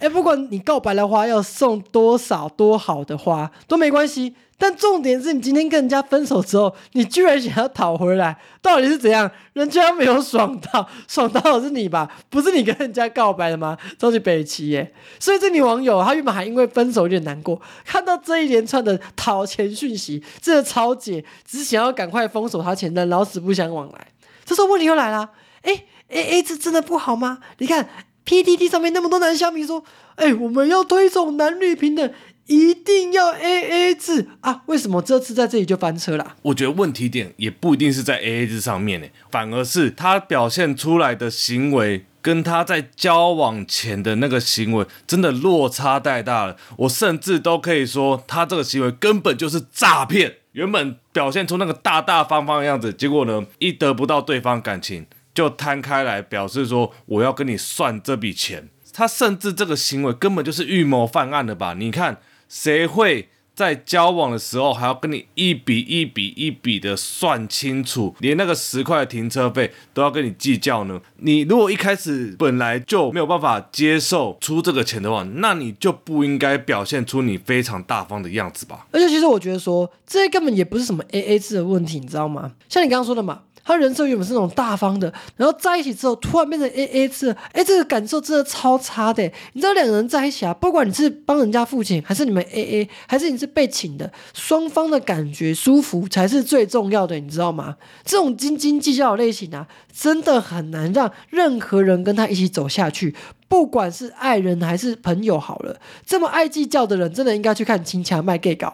哎，不管你告白的花要送多少多好的花都没关系。但重点是你今天跟人家分手之后，你居然想要讨回来，到底是怎样？人家没有爽到，爽到的是你吧？不是你跟人家告白的吗？超级北齐耶！所以这女网友她原本还因为分手有点难过，看到这一连串的讨钱讯息，真的超解，只想要赶快封锁她前任，老死不相往来。这时候问题又来了，哎，A A 制真的不好吗？你看 P T T 上面那么多男小米说，哎，我们要推崇男女平等。一定要 A A 制啊？为什么这次在这里就翻车了？我觉得问题点也不一定是在 A A 制上面呢，反而是他表现出来的行为跟他在交往前的那个行为真的落差太大了。我甚至都可以说，他这个行为根本就是诈骗。原本表现出那个大大方方的样子，结果呢，一得不到对方感情，就摊开来表示说我要跟你算这笔钱。他甚至这个行为根本就是预谋犯案的吧？你看。谁会在交往的时候还要跟你一笔一笔一笔的算清楚，连那个十块的停车费都要跟你计较呢？你如果一开始本来就没有办法接受出这个钱的话，那你就不应该表现出你非常大方的样子吧？而且其实我觉得说，这根本也不是什么 A A 制的问题，你知道吗？像你刚刚说的嘛。他人设原本是那种大方的，然后在一起之后突然变成 A A 制，哎，这个感受真的超差的。你知道两个人在一起啊，不管你是帮人家付钱，还是你们 A A，还是你是被请的，双方的感觉舒服才是最重要的，你知道吗？这种斤斤计较的类型啊，真的很难让任何人跟他一起走下去。不管是爱人还是朋友，好了，这么爱计较的人，真的应该去看《金强卖 gay 稿》。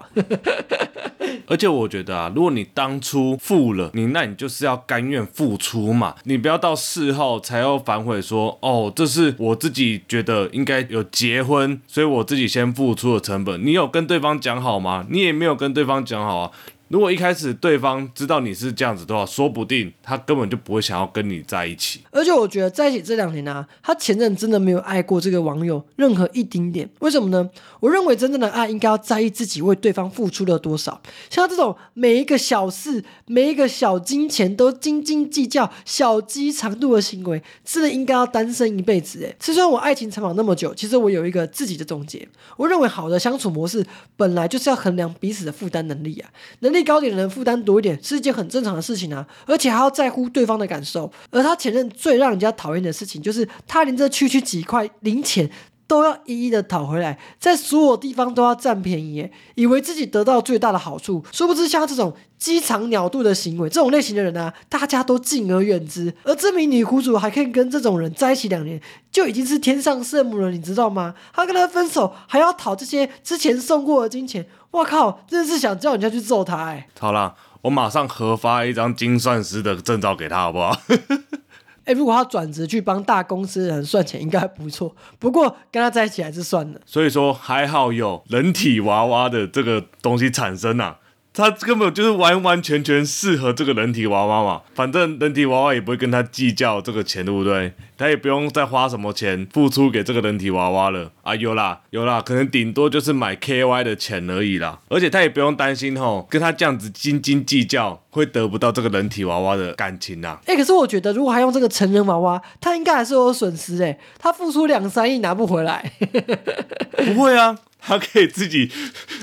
而且我觉得啊，如果你当初付了，你那你就是要甘愿付出嘛，你不要到事后才要反悔说，哦，这是我自己觉得应该有结婚，所以我自己先付出的成本。你有跟对方讲好吗？你也没有跟对方讲好啊。如果一开始对方知道你是这样子的话，说不定他根本就不会想要跟你在一起。而且我觉得在一起这两年啊，他前任真的没有爱过这个网友任何一丁点。为什么呢？我认为真正的爱应该要在意自己为对方付出了多少。像这种每一个小事、每一个小金钱都斤斤计较、小鸡长度的行为，真的应该要单身一辈子。哎，虽然我爱情长跑那么久，其实我有一个自己的总结。我认为好的相处模式本来就是要衡量彼此的负担能力啊，能力。最高点的人负担多一点是一件很正常的事情啊，而且还要在乎对方的感受。而他前任最让人家讨厌的事情，就是他连这区区几块零钱都要一一的讨回来，在所有地方都要占便宜，以为自己得到最大的好处，殊不知像这种鸡肠鸟肚的行为，这种类型的人啊，大家都敬而远之。而这名女苦主还可以跟这种人在一起两年，就已经是天上圣母了，你知道吗？她跟他分手还要讨这些之前送过的金钱，我靠，真的是想叫人家去揍他哎！好啦，我马上核发一张精算师的证照给他，好不好？哎，如果他转职去帮大公司的人算钱，应该不错。不过跟他在一起还是算了。所以说还好有人体娃娃的这个东西产生啊。他根本就是完完全全适合这个人体娃娃嘛，反正人体娃娃也不会跟他计较这个钱，对不对？他也不用再花什么钱付出给这个人体娃娃了啊！有啦有啦，可能顶多就是买 KY 的钱而已啦，而且他也不用担心吼，跟他这样子斤斤计较会得不到这个人体娃娃的感情呐。哎，可是我觉得如果还用这个成人娃娃，他应该还是有损失哎，他付出两三亿拿不回来。不会啊。他可以自己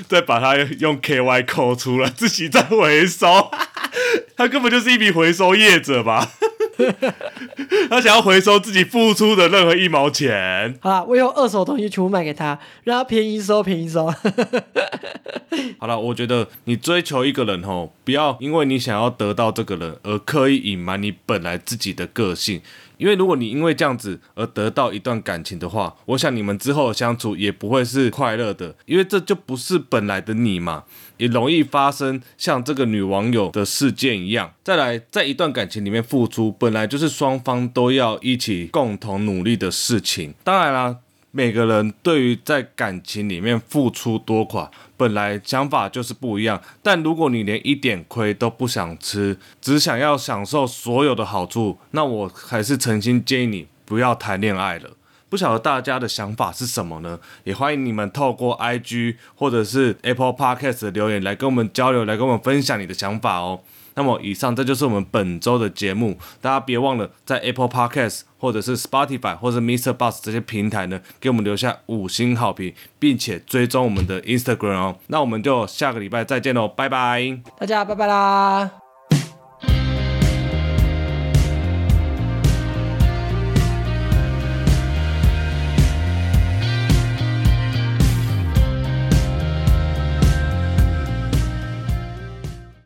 再把它用 KY 扣出来，自己再回收。他根本就是一笔回收业者吧？他想要回收自己付出的任何一毛钱。好了，我用二手东西全部卖给他，让他便宜收，便宜收。好了，我觉得你追求一个人吼，不要因为你想要得到这个人而刻意隐瞒你本来自己的个性。因为如果你因为这样子而得到一段感情的话，我想你们之后相处也不会是快乐的，因为这就不是本来的你嘛，也容易发生像这个女网友的事件一样。再来，在一段感情里面付出，本来就是双方都要一起共同努力的事情。当然啦。每个人对于在感情里面付出多寡，本来想法就是不一样。但如果你连一点亏都不想吃，只想要享受所有的好处，那我还是诚心建议你不要谈恋爱了。不晓得大家的想法是什么呢？也欢迎你们透过 IG 或者是 Apple Podcast 的留言来跟我们交流，来跟我们分享你的想法哦。那么以上这就是我们本周的节目，大家别忘了在 Apple Podcast 或者是 Spotify 或者 Mr. Bus 这些平台呢，给我们留下五星好评，并且追踪我们的 Instagram 哦。那我们就下个礼拜再见喽，拜拜，大家拜拜啦。